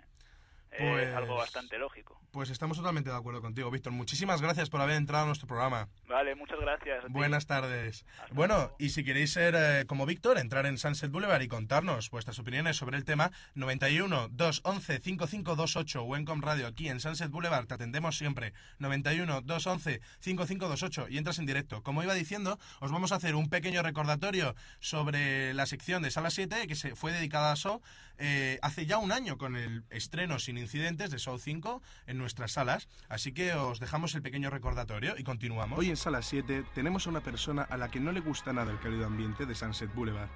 Pues- Es algo bastante lógico. Pues estamos totalmente de acuerdo contigo, Víctor. Muchísimas gracias por haber entrado a nuestro programa. Vale, muchas gracias. a ti. Buenas tardes. Bueno, y si queréis ser eh, como Víctor, entrar en Sunset Boulevard y contarnos vuestras opiniones sobre el tema, 91 211 5528 Wencom Radio aquí en Sunset Boulevard, te atendemos siempre. 91 211 5528 y entras en directo. Como iba diciendo, os vamos a hacer un pequeño recordatorio sobre la sección de Sala 7 que se fue dedicada a Saw eh, hace ya un año con el estreno sin incidentes de Saw 5 en nuestras salas. Así que os dejamos el pequeño recordatorio y continuamos. Hoy en Sala 7 tenemos a una persona a la que no le gusta nada el cálido ambiente de Sunset Boulevard.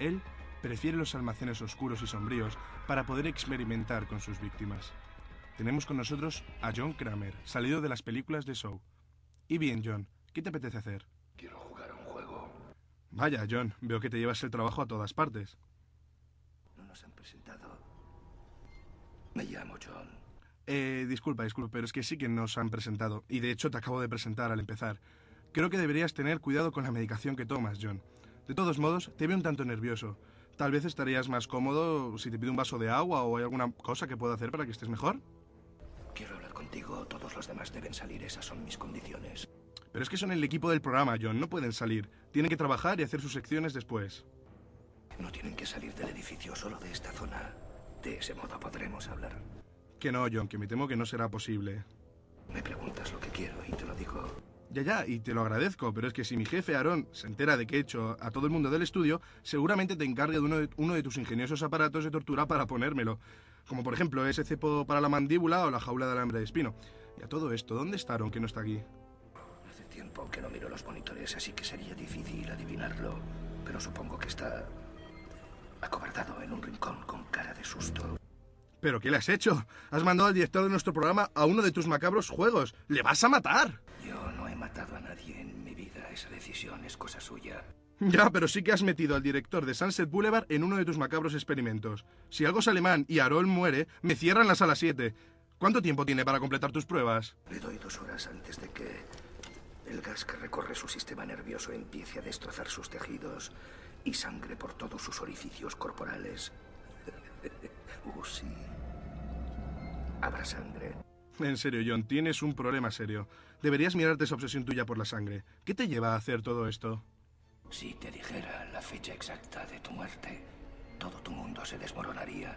Él prefiere los almacenes oscuros y sombríos para poder experimentar con sus víctimas. Tenemos con nosotros a John Kramer, salido de las películas de Show. Y bien, John, ¿qué te apetece hacer? Quiero jugar a un juego. Vaya, John, veo que te llevas el trabajo a todas partes. No nos han presentado. Me llamo John. Eh, disculpa, disculpa, pero es que sí que nos han presentado. Y de hecho te acabo de presentar al empezar. Creo que deberías tener cuidado con la medicación que tomas, John. De todos modos, te veo un tanto nervioso. Tal vez estarías más cómodo si te pido un vaso de agua o hay alguna cosa que pueda hacer para que estés mejor. Quiero hablar contigo. Todos los demás deben salir. Esas son mis condiciones. Pero es que son el equipo del programa, John. No pueden salir. Tienen que trabajar y hacer sus secciones después. No tienen que salir del edificio, solo de esta zona. De ese modo podremos hablar. Que no, John, que me temo que no será posible. Me preguntas lo que quiero y te lo digo. Ya, ya, y te lo agradezco, pero es que si mi jefe Aarón se entera de que he hecho a todo el mundo del estudio, seguramente te encargue de uno, de uno de tus ingeniosos aparatos de tortura para ponérmelo. Como por ejemplo ese cepo para la mandíbula o la jaula de alambre de espino. Y a todo esto, ¿dónde está Aarón que no está aquí? Hace tiempo que no miro los monitores, así que sería difícil adivinarlo. Pero supongo que está acobardado en un rincón con cara de susto. ¿Pero qué le has hecho? Has mandado al director de nuestro programa a uno de tus macabros juegos. ¡Le vas a matar! Yo no he matado a nadie en mi vida. Esa decisión es cosa suya. Ya, pero sí que has metido al director de Sunset Boulevard en uno de tus macabros experimentos. Si algo es alemán y Aarón muere, me cierran la sala 7. ¿Cuánto tiempo tiene para completar tus pruebas? Le doy dos horas antes de que el gas que recorre su sistema nervioso empiece a destrozar sus tejidos y sangre por todos sus orificios corporales. uh, sí. Habrá sangre. En serio, John, tienes un problema serio. Deberías mirarte esa obsesión tuya por la sangre. ¿Qué te lleva a hacer todo esto? Si te dijera la fecha exacta de tu muerte, todo tu mundo se desmoronaría.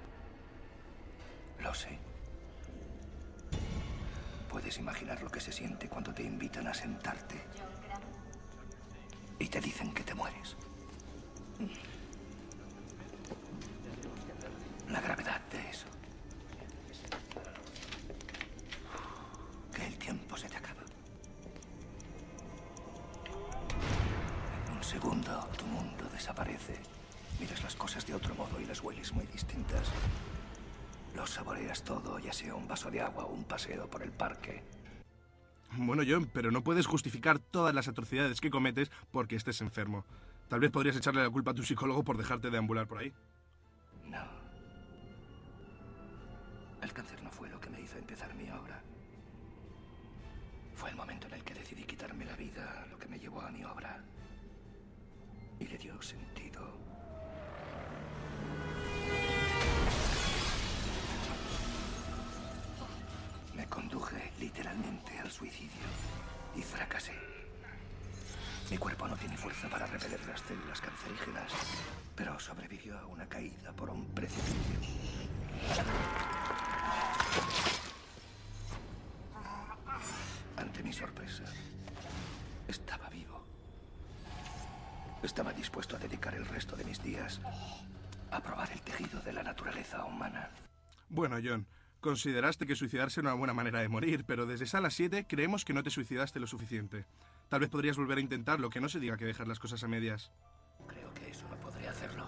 Lo sé. Puedes imaginar lo que se siente cuando te invitan a sentarte y te dicen que te mueres. La gravedad de eso. Que el tiempo se te acaba. En un segundo tu mundo desaparece. Miras las cosas de otro modo y las hueles muy distintas. Lo saboreas todo, ya sea un vaso de agua o un paseo por el parque. Bueno, John, pero no puedes justificar todas las atrocidades que cometes porque estés enfermo. Tal vez podrías echarle la culpa a tu psicólogo por dejarte deambular por ahí. No. El cáncer no fue lo que me hizo empezar mi obra. Fue el momento en el que decidí quitarme la vida lo que me llevó a mi obra. Y le dio sentido. Me conduje literalmente al suicidio y fracasé. Mi cuerpo no tiene fuerza para repeler las células cancerígenas, pero sobrevivió a una caída por un precipicio. Ante mi sorpresa, estaba vivo. Estaba dispuesto a dedicar el resto de mis días a probar el tejido de la naturaleza humana. Bueno, John, consideraste que suicidarse era una buena manera de morir, pero desde Sala 7 creemos que no te suicidaste lo suficiente. Tal vez podrías volver a intentarlo, que no se diga que dejar las cosas a medias. Creo que eso no podría hacerlo.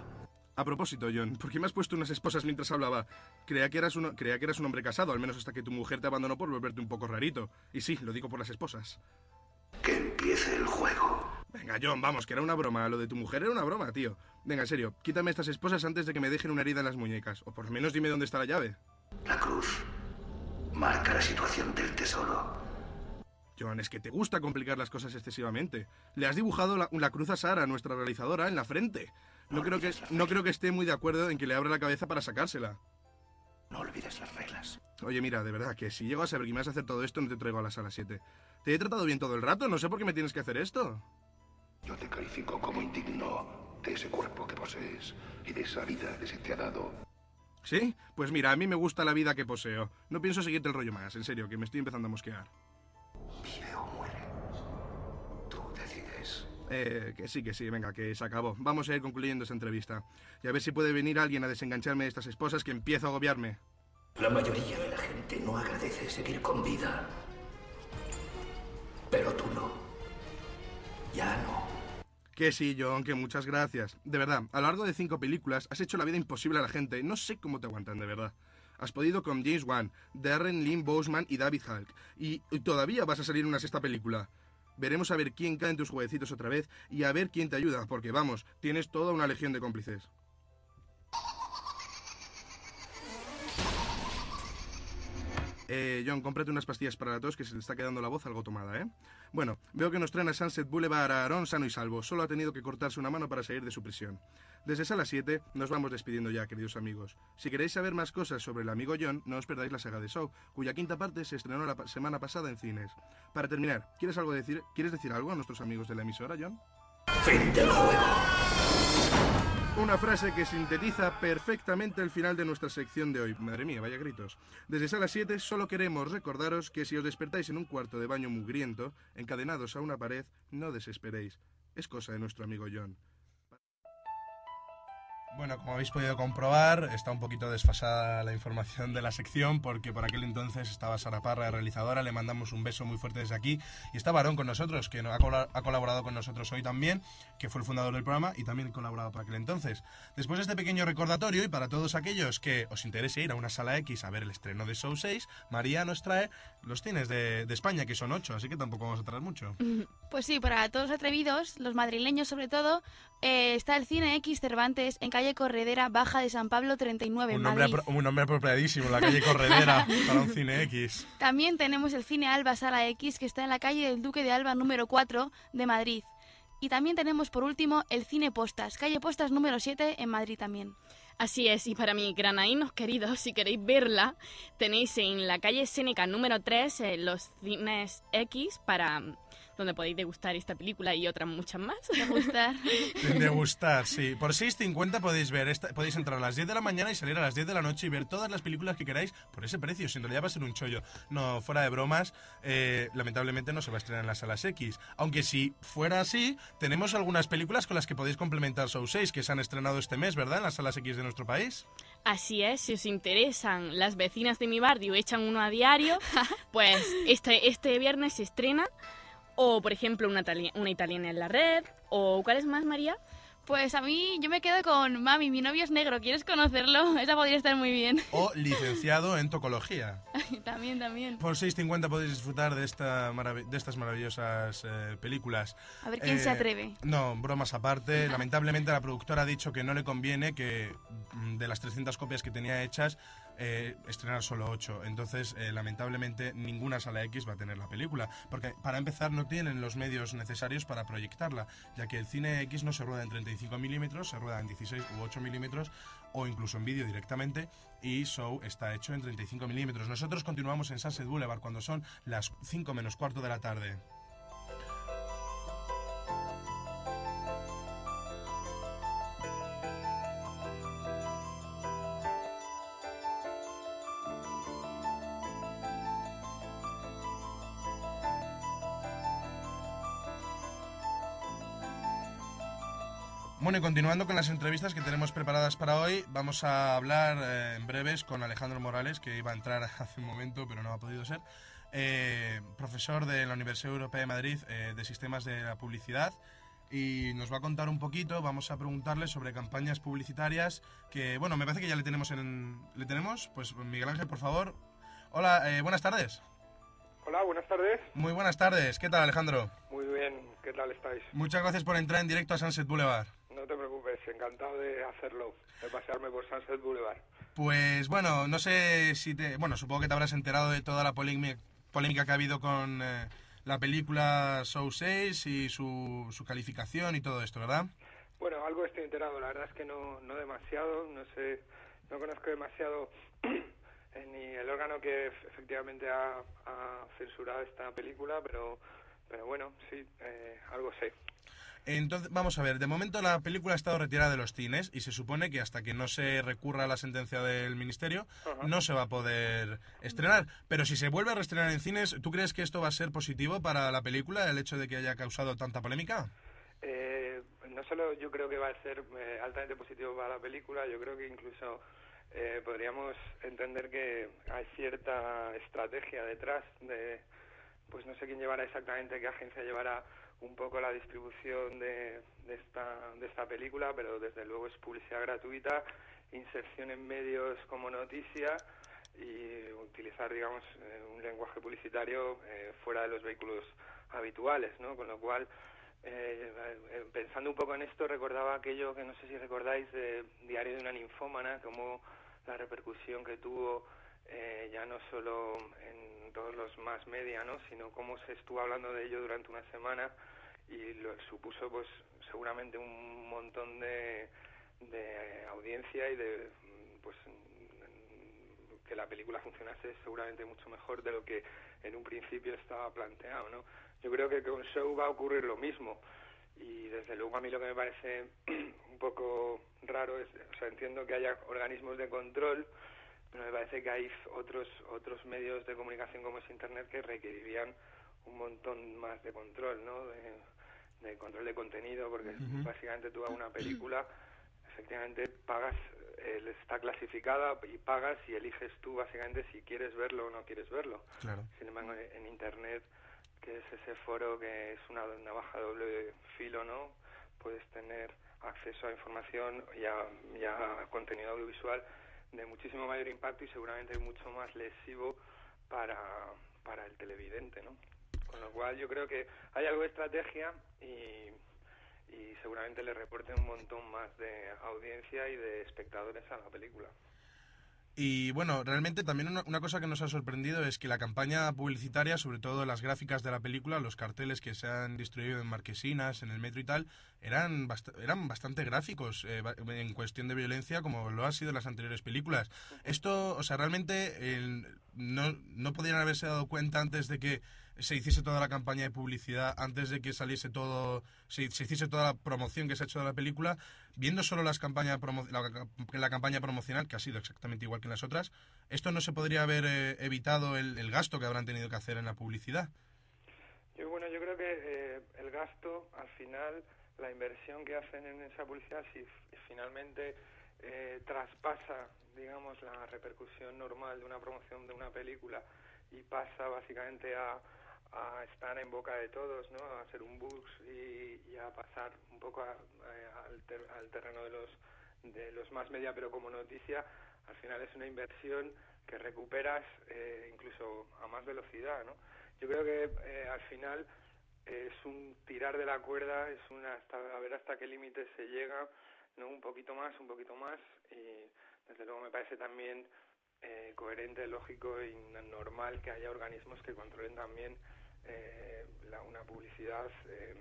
A propósito, John, ¿por qué me has puesto unas esposas mientras hablaba? Creía que, eras un, creía que eras un hombre casado, al menos hasta que tu mujer te abandonó por volverte un poco rarito. Y sí, lo digo por las esposas. Que empiece el juego. Venga, John, vamos, que era una broma. Lo de tu mujer era una broma, tío. Venga, en serio, quítame estas esposas antes de que me dejen una herida en las muñecas. O por lo menos dime dónde está la llave. La cruz marca la situación del tesoro. John, es que te gusta complicar las cosas excesivamente. Le has dibujado la, la cruz a Sara, nuestra realizadora, en la frente. No, creo que, no creo que esté muy de acuerdo en que le abra la cabeza para sacársela. No olvides las reglas. Oye, mira, de verdad, que si llego a saber que me vas a hacer todo esto, no te traigo a la sala 7. Te he tratado bien todo el rato, no sé por qué me tienes que hacer esto. Yo te califico como indigno de ese cuerpo que posees y de esa vida que se te ha dado. ¿Sí? Pues mira, a mí me gusta la vida que poseo. No pienso seguirte el rollo más, en serio, que me estoy empezando a mosquear. Vive o muere. Tú decides. Eh, que sí, que sí, venga, que se acabó. Vamos a ir concluyendo esta entrevista. Y a ver si puede venir alguien a desengancharme de estas esposas que empiezo a agobiarme. La mayoría de la gente no agradece seguir con vida. Pero tú no. Ya no. Que sí, John, que muchas gracias. De verdad, a lo largo de cinco películas has hecho la vida imposible a la gente. No sé cómo te aguantan, de verdad. Has podido con James Wan, Darren Lynn Boseman y David Hulk. Y, todavía vas a salir una sexta película. Veremos a ver quién cae en tus jueguecitos otra vez y a ver quién te ayuda, porque vamos, tienes toda una legión de cómplices. Eh, John, cómprate unas pastillas para la tos que se le está quedando la voz algo tomada, ¿eh? Bueno, veo que nos traen a Sunset Boulevard a Aaron sano y salvo. Solo ha tenido que cortarse una mano para salir de su prisión. Desde Sala 7 nos vamos despidiendo ya, queridos amigos. Si queréis saber más cosas sobre el amigo John, no os perdáis la saga de Show, cuya quinta parte se estrenó la semana pasada en cines. Para terminar, ¿quieres, algo decir, ¿quieres decir algo a nuestros amigos de la emisora, John? Fin del juego. Una frase que sintetiza perfectamente el final de nuestra sección de hoy. Madre mía, vaya gritos. Desde Sala 7 solo queremos recordaros que si os despertáis en un cuarto de baño mugriento, encadenados a una pared, no desesperéis. Es cosa de nuestro amigo John. Bueno, como habéis podido comprobar, está un poquito desfasada la información de la sección porque por aquel entonces estaba Sara Parra, realizadora, le mandamos un beso muy fuerte desde aquí y está Varón con nosotros, que ha, cola- ha colaborado con nosotros hoy también, que fue el fundador del programa y también colaborado por aquel entonces. Después de este pequeño recordatorio y para todos aquellos que os interese ir a una sala X a ver el estreno de Show 6, María nos trae los cines de, de España, que son ocho, así que tampoco vamos a traer mucho. Pues sí, para todos atrevidos, los madrileños sobre todo, eh, está el Cine X Cervantes en calle Corredera Baja de San Pablo 39, en Un nombre, Madrid. apro- un nombre apropiadísimo, la calle Corredera, para un cine X. También tenemos el Cine Alba Sala X, que está en la calle del Duque de Alba número 4 de Madrid. Y también tenemos por último el Cine Postas, calle Postas número 7 en Madrid también. Así es, y para mis granaínos queridos, si queréis verla, tenéis en la calle Seneca número 3 eh, los cines X para donde podéis degustar esta película y otras muchas más. Degustar. De gustar, sí. Por 6.50 podéis ver, esta, podéis entrar a las 10 de la mañana y salir a las 10 de la noche y ver todas las películas que queráis por ese precio. Si en realidad va a ser un chollo. No, fuera de bromas, eh, lamentablemente no se va a estrenar en las salas X. Aunque si fuera así, tenemos algunas películas con las que podéis complementar Show 6 que se han estrenado este mes, ¿verdad? En las salas X de nuestro país. Así es, si os interesan las vecinas de mi barrio echan uno a diario, pues este, este viernes se estrena. O, por ejemplo, una, itali- una italiana en la red. O, ¿cuál es más, María? Pues a mí yo me quedo con Mami, mi novio es negro, ¿quieres conocerlo? Esa podría estar muy bien. O licenciado en tocología. también, también. Por 6.50 podéis disfrutar de, esta marav- de estas maravillosas eh, películas. A ver quién se atreve. No, bromas aparte. Lamentablemente la productora ha dicho que no le conviene que mm, de las 300 copias que tenía hechas eh, estrenar solo 8. Entonces, eh, lamentablemente, ninguna sala X va a tener la película. Porque, para empezar, no tienen los medios necesarios para proyectarla, ya que el cine X no se rueda en 35 milímetros, se rueda en 16 u 8 milímetros o incluso en vídeo directamente y Show está hecho en 35 milímetros. Nosotros continuamos en Sunset Boulevard cuando son las 5 menos cuarto de la tarde. Bueno, y continuando con las entrevistas que tenemos preparadas para hoy, vamos a hablar eh, en breves con Alejandro Morales, que iba a entrar hace un momento, pero no ha podido ser, eh, profesor de la Universidad Europea de Madrid eh, de Sistemas de la Publicidad, y nos va a contar un poquito, vamos a preguntarle sobre campañas publicitarias, que, bueno, me parece que ya le tenemos en... ¿Le tenemos? Pues Miguel Ángel, por favor. Hola, buenas tardes. Hola, buenas tardes. Muy buenas tardes. ¿Qué tal, Alejandro? Muy bien, ¿qué tal estáis? Muchas gracias por entrar en directo a Sunset Boulevard. No te preocupes, encantado de hacerlo, de pasearme por Sunset Boulevard. Pues bueno, no sé si te... Bueno, supongo que te habrás enterado de toda la polémica, polémica que ha habido con eh, la película Show 6 y su, su calificación y todo esto, ¿verdad? Bueno, algo estoy enterado, la verdad es que no, no demasiado, no sé, no conozco demasiado eh, ni el órgano que ef- efectivamente ha, ha censurado esta película, pero, pero bueno, sí, eh, algo sé. Entonces, vamos a ver, de momento la película ha estado retirada de los cines y se supone que hasta que no se recurra a la sentencia del ministerio no se va a poder estrenar. Pero si se vuelve a reestrenar en cines, ¿tú crees que esto va a ser positivo para la película, el hecho de que haya causado tanta polémica? Eh, no solo yo creo que va a ser eh, altamente positivo para la película, yo creo que incluso eh, podríamos entender que hay cierta estrategia detrás de, pues no sé quién llevará exactamente, qué agencia llevará un poco la distribución de, de esta, de esta película, pero desde luego es publicidad gratuita, inserción en medios como noticia y utilizar, digamos, eh, un lenguaje publicitario eh, fuera de los vehículos habituales, ¿no? Con lo cual, eh, eh, pensando un poco en esto, recordaba aquello que no sé si recordáis de Diario de una ninfómana, como la repercusión que tuvo eh, ya no solo en todos los más media, ¿no? Sino cómo se estuvo hablando de ello durante una semana y lo supuso, pues, seguramente un montón de, de audiencia y de, pues, que la película funcionase seguramente mucho mejor de lo que en un principio estaba planteado, ¿no? Yo creo que con Show va a ocurrir lo mismo y desde luego a mí lo que me parece un poco raro es, o sea, entiendo que haya organismos de control, pero me parece que hay otros otros medios de comunicación como es internet que requerirían un montón más de control, ¿no? De, de control de contenido, porque Ujú. básicamente tú a una película efectivamente pagas, eh, está clasificada y pagas y eliges tú básicamente si quieres verlo o no quieres verlo. Claro. Sin embargo, en Internet, que es ese foro que es una navaja doble filo, ¿no? Puedes tener acceso a información y a, y a contenido audiovisual de muchísimo mayor impacto y seguramente mucho más lesivo para, para el televidente, ¿no? Con lo cual yo creo que hay algo de estrategia y, y seguramente le reporte un montón más de audiencia y de espectadores a la película. Y bueno, realmente también una, una cosa que nos ha sorprendido es que la campaña publicitaria, sobre todo las gráficas de la película, los carteles que se han distribuido en marquesinas, en el metro y tal, eran, bast- eran bastante gráficos eh, en cuestión de violencia como lo han sido las anteriores películas. Esto, o sea, realmente el- no, no podrían haberse dado cuenta antes de que se hiciese toda la campaña de publicidad, antes de que saliese todo, se, se hiciese toda la promoción que se ha hecho de la película, viendo solo las campañas la, la campaña promocional, que ha sido exactamente igual que las otras, ¿esto no se podría haber eh, evitado el, el gasto que habrán tenido que hacer en la publicidad? Yo, bueno, yo creo que eh, el gasto, al final, la inversión que hacen en esa publicidad, si finalmente eh, traspasa, digamos, la repercusión normal de una promoción de una película y pasa básicamente a, a estar en boca de todos, ¿no? A ser un buzz y, y a pasar un poco a- al, ter- al terreno de los de los más media, pero como noticia, al final es una inversión que recuperas eh, incluso a más velocidad, ¿no? Yo creo que eh, al final es un tirar de la cuerda, es una hasta, a ver hasta qué límite se llega, ¿no? Un poquito más, un poquito más, y desde luego me parece también eh, coherente, lógico y normal que haya organismos que controlen también eh, la, una publicidad eh,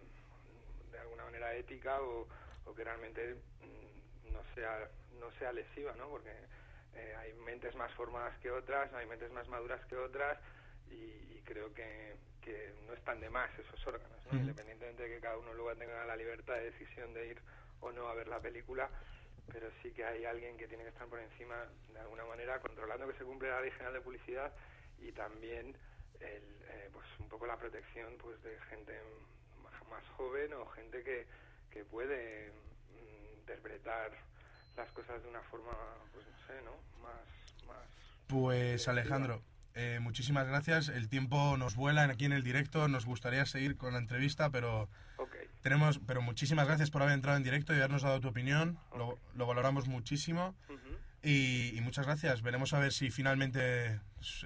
de alguna manera ética o, o que realmente mm, no sea no sea lesiva, ¿no? Porque eh, hay mentes más formadas que otras, hay mentes más maduras que otras y, y creo que, que no están de más esos órganos, ¿no? Ujú. independientemente de que cada uno luego tenga la libertad de decisión de ir o no a ver la película, pero sí que hay alguien que tiene que estar por encima de alguna manera controlando que se cumple la ley general de publicidad y también el, eh, pues un poco la protección pues de gente más- joven o gente que, que puede mm, interpretar las cosas de una forma pues no sé no más más Pues Alejandro, eh, muchísimas gracias. El tiempo nos vuela aquí en el directo. Nos gustaría seguir con la entrevista, pero tenemos, pero muchísimas gracias por haber entrado en directo y habernos dado tu opinión. Lo, lo valoramos muchísimo. Y, y muchas gracias. Veremos a ver si finalmente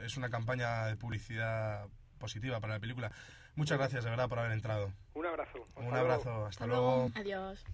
es una campaña de publicidad positiva para la película. Muchas gracias de verdad por haber entrado. un abrazo Un abrazo, luego. hasta luego. Adiós.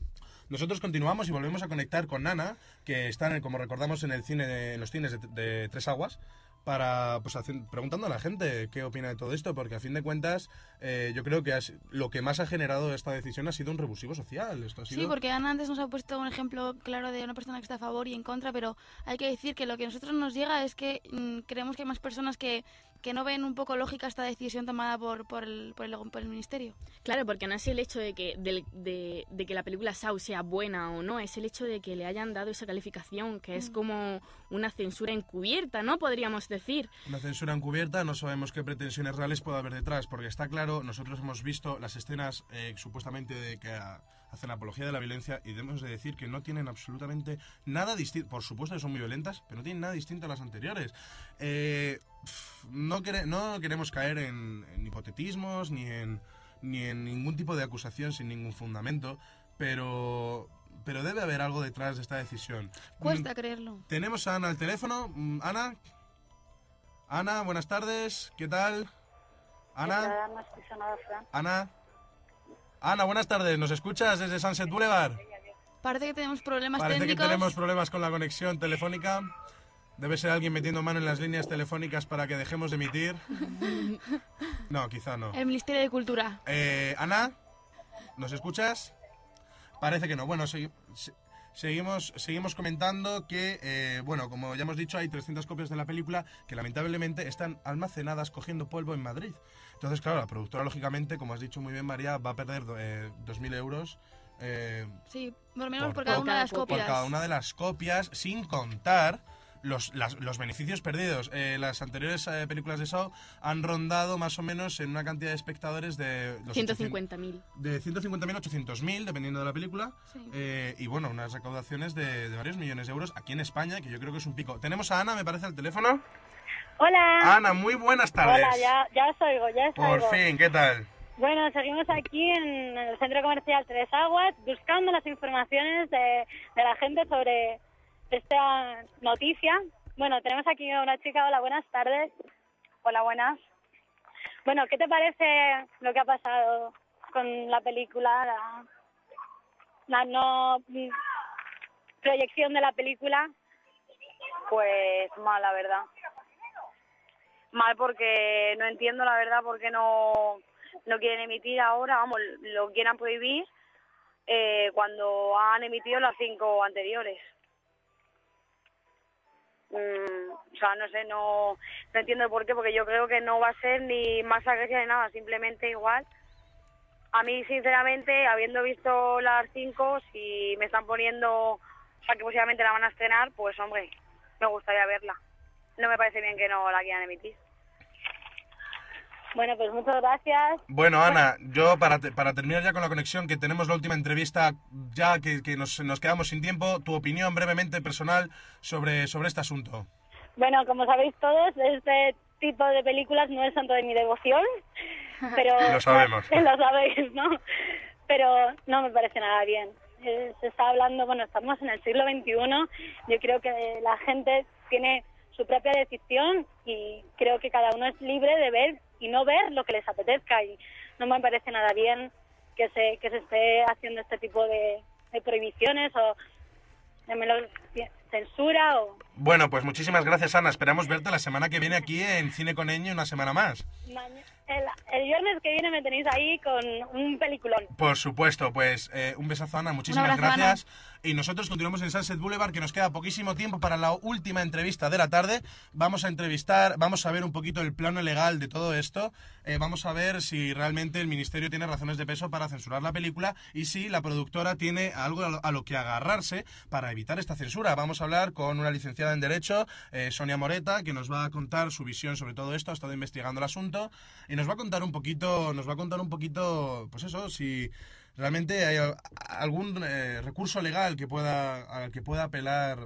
Nosotros continuamos y volvemos a conectar con Nana, que está, en el- como recordamos, en el cine, en los cines de, de Tres Aguas, para pues hacen- preguntando a la gente qué opina de todo esto, porque a fin de cuentas eh, yo creo que has- lo que más ha generado esta decisión ha sido un revulsivo social. Esto ha sido... Sí, porque Ana antes nos ha puesto un ejemplo claro de una persona que está a favor y en contra, pero hay que decir que lo que a nosotros nos llega es que mm, creemos que hay más personas que, que no ven un poco lógica esta decisión tomada por, por, el, por, el, por el ministerio. Claro, porque no es el hecho de que, de, de que la película Saw sea buena o no, es el hecho de que le hayan dado esa calificación, que es Mm. como una censura encubierta, ¿no? Podríamos decir. Una censura encubierta, no sabemos qué pretensiones reales puede haber detrás, porque está claro, nosotros hemos visto las escenas eh, supuestamente de que ah, hacen apología de la violencia y debemos de decir que no tienen absolutamente nada distinto, por supuesto que son muy violentas, pero no tienen nada distinto a las anteriores. Eh, no, quere- no queremos caer en, en hipotetismos ni en, ni en ningún tipo de acusación sin ningún fundamento, pero, pero debe haber algo detrás de esta decisión. Cuesta creerlo. Tenemos a Ana al teléfono. Mm, Ana. Ana, buenas tardes. ¿Qué tal? Ana. Ana. Ana, buenas tardes. ¿Nos escuchas desde Sunset Boulevard? Parece que tenemos problemas Parece que tenemos problemas con la conexión telefónica. Debe ser alguien metiendo mano en las líneas telefónicas para que dejemos de emitir. No, quizá no. El Ministerio de Cultura. Eh, Ana, ¿nos escuchas? Parece que no. Bueno, se- seguimos, seguimos comentando que, eh, bueno, como ya hemos dicho, hay 300 copias de la película que lamentablemente están almacenadas cogiendo polvo en Madrid. Entonces, claro, la productora, lógicamente, como has dicho muy bien, María, va a perder eh, 2.000 euros. eh, Sí, por lo menos por, cada una de las por copias. cada una de las copias, sin contar los, las- los beneficios perdidos. Eh, las anteriores eh, películas de Saw han rondado más o menos en una cantidad de espectadores de... los 150.000. de 150.000 a 800.000, dependiendo de la película. Eh, y bueno, unas recaudaciones de, de varios millones de euros aquí en España, que yo creo que es un pico. Tenemos a Ana, me parece, al teléfono. Hola. Ana, muy buenas tardes. Hola, ya, ya os oigo, ya os Por oigo. fin, ¿qué tal? Bueno, seguimos aquí en el centro comercial Tres Aguas buscando las informaciones de, de la gente sobre esta noticia. Bueno, tenemos aquí a una chica. Hola, buenas tardes. Hola, buenas. Bueno, ¿qué te parece lo que ha pasado con la película? La, no proyección de la película. Pues mal, la verdad. Mal porque no entiendo, la verdad, por qué no, no quieren emitir ahora, vamos, lo quieran prohibir eh, cuando han emitido las cinco anteriores. Mm, o sea, no sé, no, no entiendo por qué, porque yo creo que no va a ser ni más agresiva ni nada, simplemente igual. A mí, sinceramente, habiendo visto las cinco, si me están poniendo, o sea, que posiblemente la van a estrenar, pues hombre, me gustaría verla. No me parece bien que no la quieran emitir. Bueno, pues muchas gracias. Bueno, Ana, yo para, te- para terminar ya con la conexión, que tenemos la última entrevista, ya que, que nos, nos quedamos sin tiempo, tu opinión brevemente personal sobre, sobre este asunto. Bueno, como sabéis todos, este tipo de películas no es santo de mi devoción, pero... Lo sabemos. Lo sabéis, ¿no? Pero no me parece nada bien. Eh, Se está hablando, bueno, estamos en el siglo XXI, yo creo que la gente tiene su propia decisión y creo que cada uno es libre de ver y no ver lo que les apetezca y no me parece nada bien que se, que se esté haciendo este tipo de, de prohibiciones o llámelo censura o Bueno, pues muchísimas gracias, Ana. Esperamos verte la semana que viene aquí en Cine con Eño una semana más. El, el viernes que viene me tenéis ahí con un peliculón. Por supuesto, pues eh, un besazo, Ana. Muchísimas gracias. Y nosotros continuamos en Sunset Boulevard, que nos queda poquísimo tiempo para la última entrevista de la tarde. Vamos a entrevistar, vamos a ver un poquito el plano legal de todo esto. Eh, vamos a ver si realmente el Ministerio tiene razones de peso para censurar la película y si la productora tiene algo a lo, que agarrarse para evitar esta censura. Vamos a hablar con una licenciada en Derecho, eh, Sonia Moreta, que nos va a contar su visión sobre todo esto. Ha estado investigando el asunto y nos va a contar un poquito, nos va a contar un poquito, pues eso, si realmente hay al- algún eh, recurso legal que pueda al que pueda apelar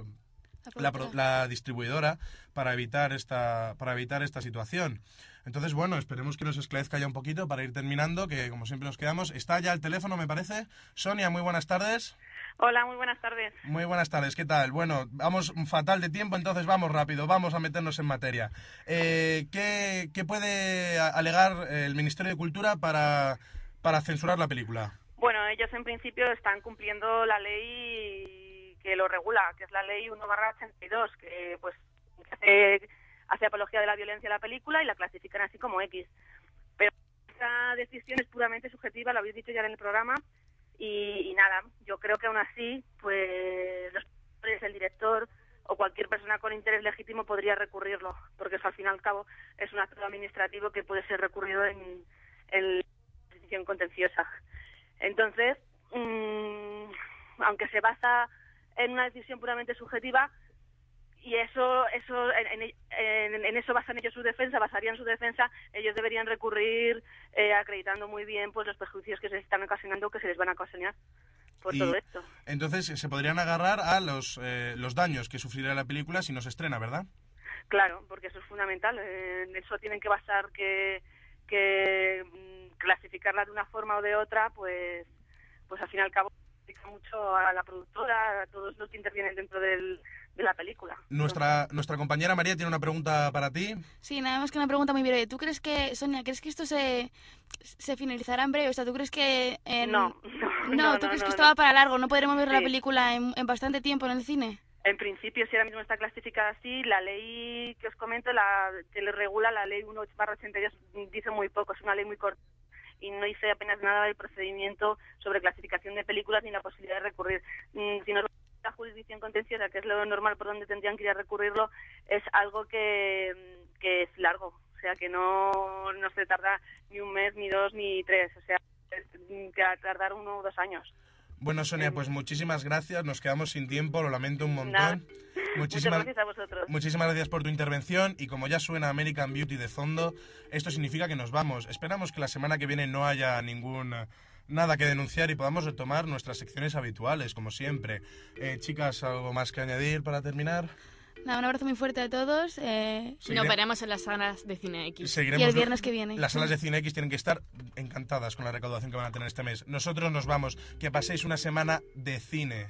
la, pro- la distribuidora para evitar esta para evitar esta situación. Entonces, bueno, esperemos que nos esclarezca ya un poquito para ir terminando, que como siempre nos quedamos. Está ya el teléfono, me parece. Sonia, muy buenas tardes. Hola, muy buenas tardes. Muy buenas tardes, ¿qué tal? Bueno, vamos fatal de tiempo, entonces vamos rápido, vamos a meternos en materia. Eh, ¿qué, qué puede alegar el Ministerio de Cultura para, para censurar la película? Bueno, ellos en principio están cumpliendo la ley que lo regula, que es la ley 1-82, que pues hace, hace apología de la violencia a la película y la clasifican así como X. Pero esta decisión es puramente subjetiva, lo habéis dicho ya en el programa, y, nada, yo creo que aún así, pues los el director o cualquier persona con interés legítimo podría recurrirlo, porque eso al fin y al cabo es un acto administrativo que puede ser recurrido en, en decisión contenciosa. Entonces, mm, aunque se basa en una decisión puramente subjetiva, y eso, eso en, en- en- en eso basan ellos su defensa, basarían su defensa, ellos deberían recurrir eh, acreditando muy bien pues los perjuicios que se están ocasionando, que se les van a ocasionar por Y- todo esto. Entonces se podrían agarrar a los, eh, los daños que sufrirá la película si no se estrena, ¿verdad? Claro, porque eso es fundamental. eh, En eso tienen que basar que, que mm, clasificarla de una forma o de otra, pues, pues al fin y al cabo mucho a la productora, a todos los que intervienen dentro del, de la película. Nuestra, nuestra compañera María tiene una pregunta para ti. Sí, nada más que una pregunta muy breve. ¿Tú crees que, Sonia, crees que esto se, se finalizará en breve? O sea, ¿tú crees que... en- No, no, no, ¿tú no, crees no, que esto va para largo? ¿No podremos ver la película en, en bastante tiempo en el cine? En principio, si ahora mismo está clasificada así, la ley que os comento, la que le regula la ley 1 82 dice muy poco, es una ley muy corta y no dice apenas nada del procedimiento sobre clasificación de películas ni la posibilidad de recurrir. Mm, si nos la jurisdicción contenciosa, que es lo normal por donde tendrían que ir a recurrirlo, es algo que, que es largo, o sea, que no, no se tarda ni un mes, ni dos, ni tres, o sea, que va a tardar uno o dos años. Bueno, Sonia, pues muchísimas gracias. Nos quedamos sin tiempo, lo lamento un montón. Muchísimas gracias a vosotros. Muchísimas gracias por tu intervención y como ya suena American Beauty de fondo, esto significa que nos vamos. Esperamos que la semana que viene no haya ningún nada que denunciar y podamos retomar nuestras secciones habituales, como siempre. Eh, chicas, ¿algo más que añadir para terminar? Nada, un abrazo muy fuerte a todos. Eh... Nos veremos en las salas de Cine X. y el viernes que viene. Las salas de Cine X tienen que estar encantadas con la recaudación que van a tener este mes. Nosotros nos vamos. Que paséis una semana de cine.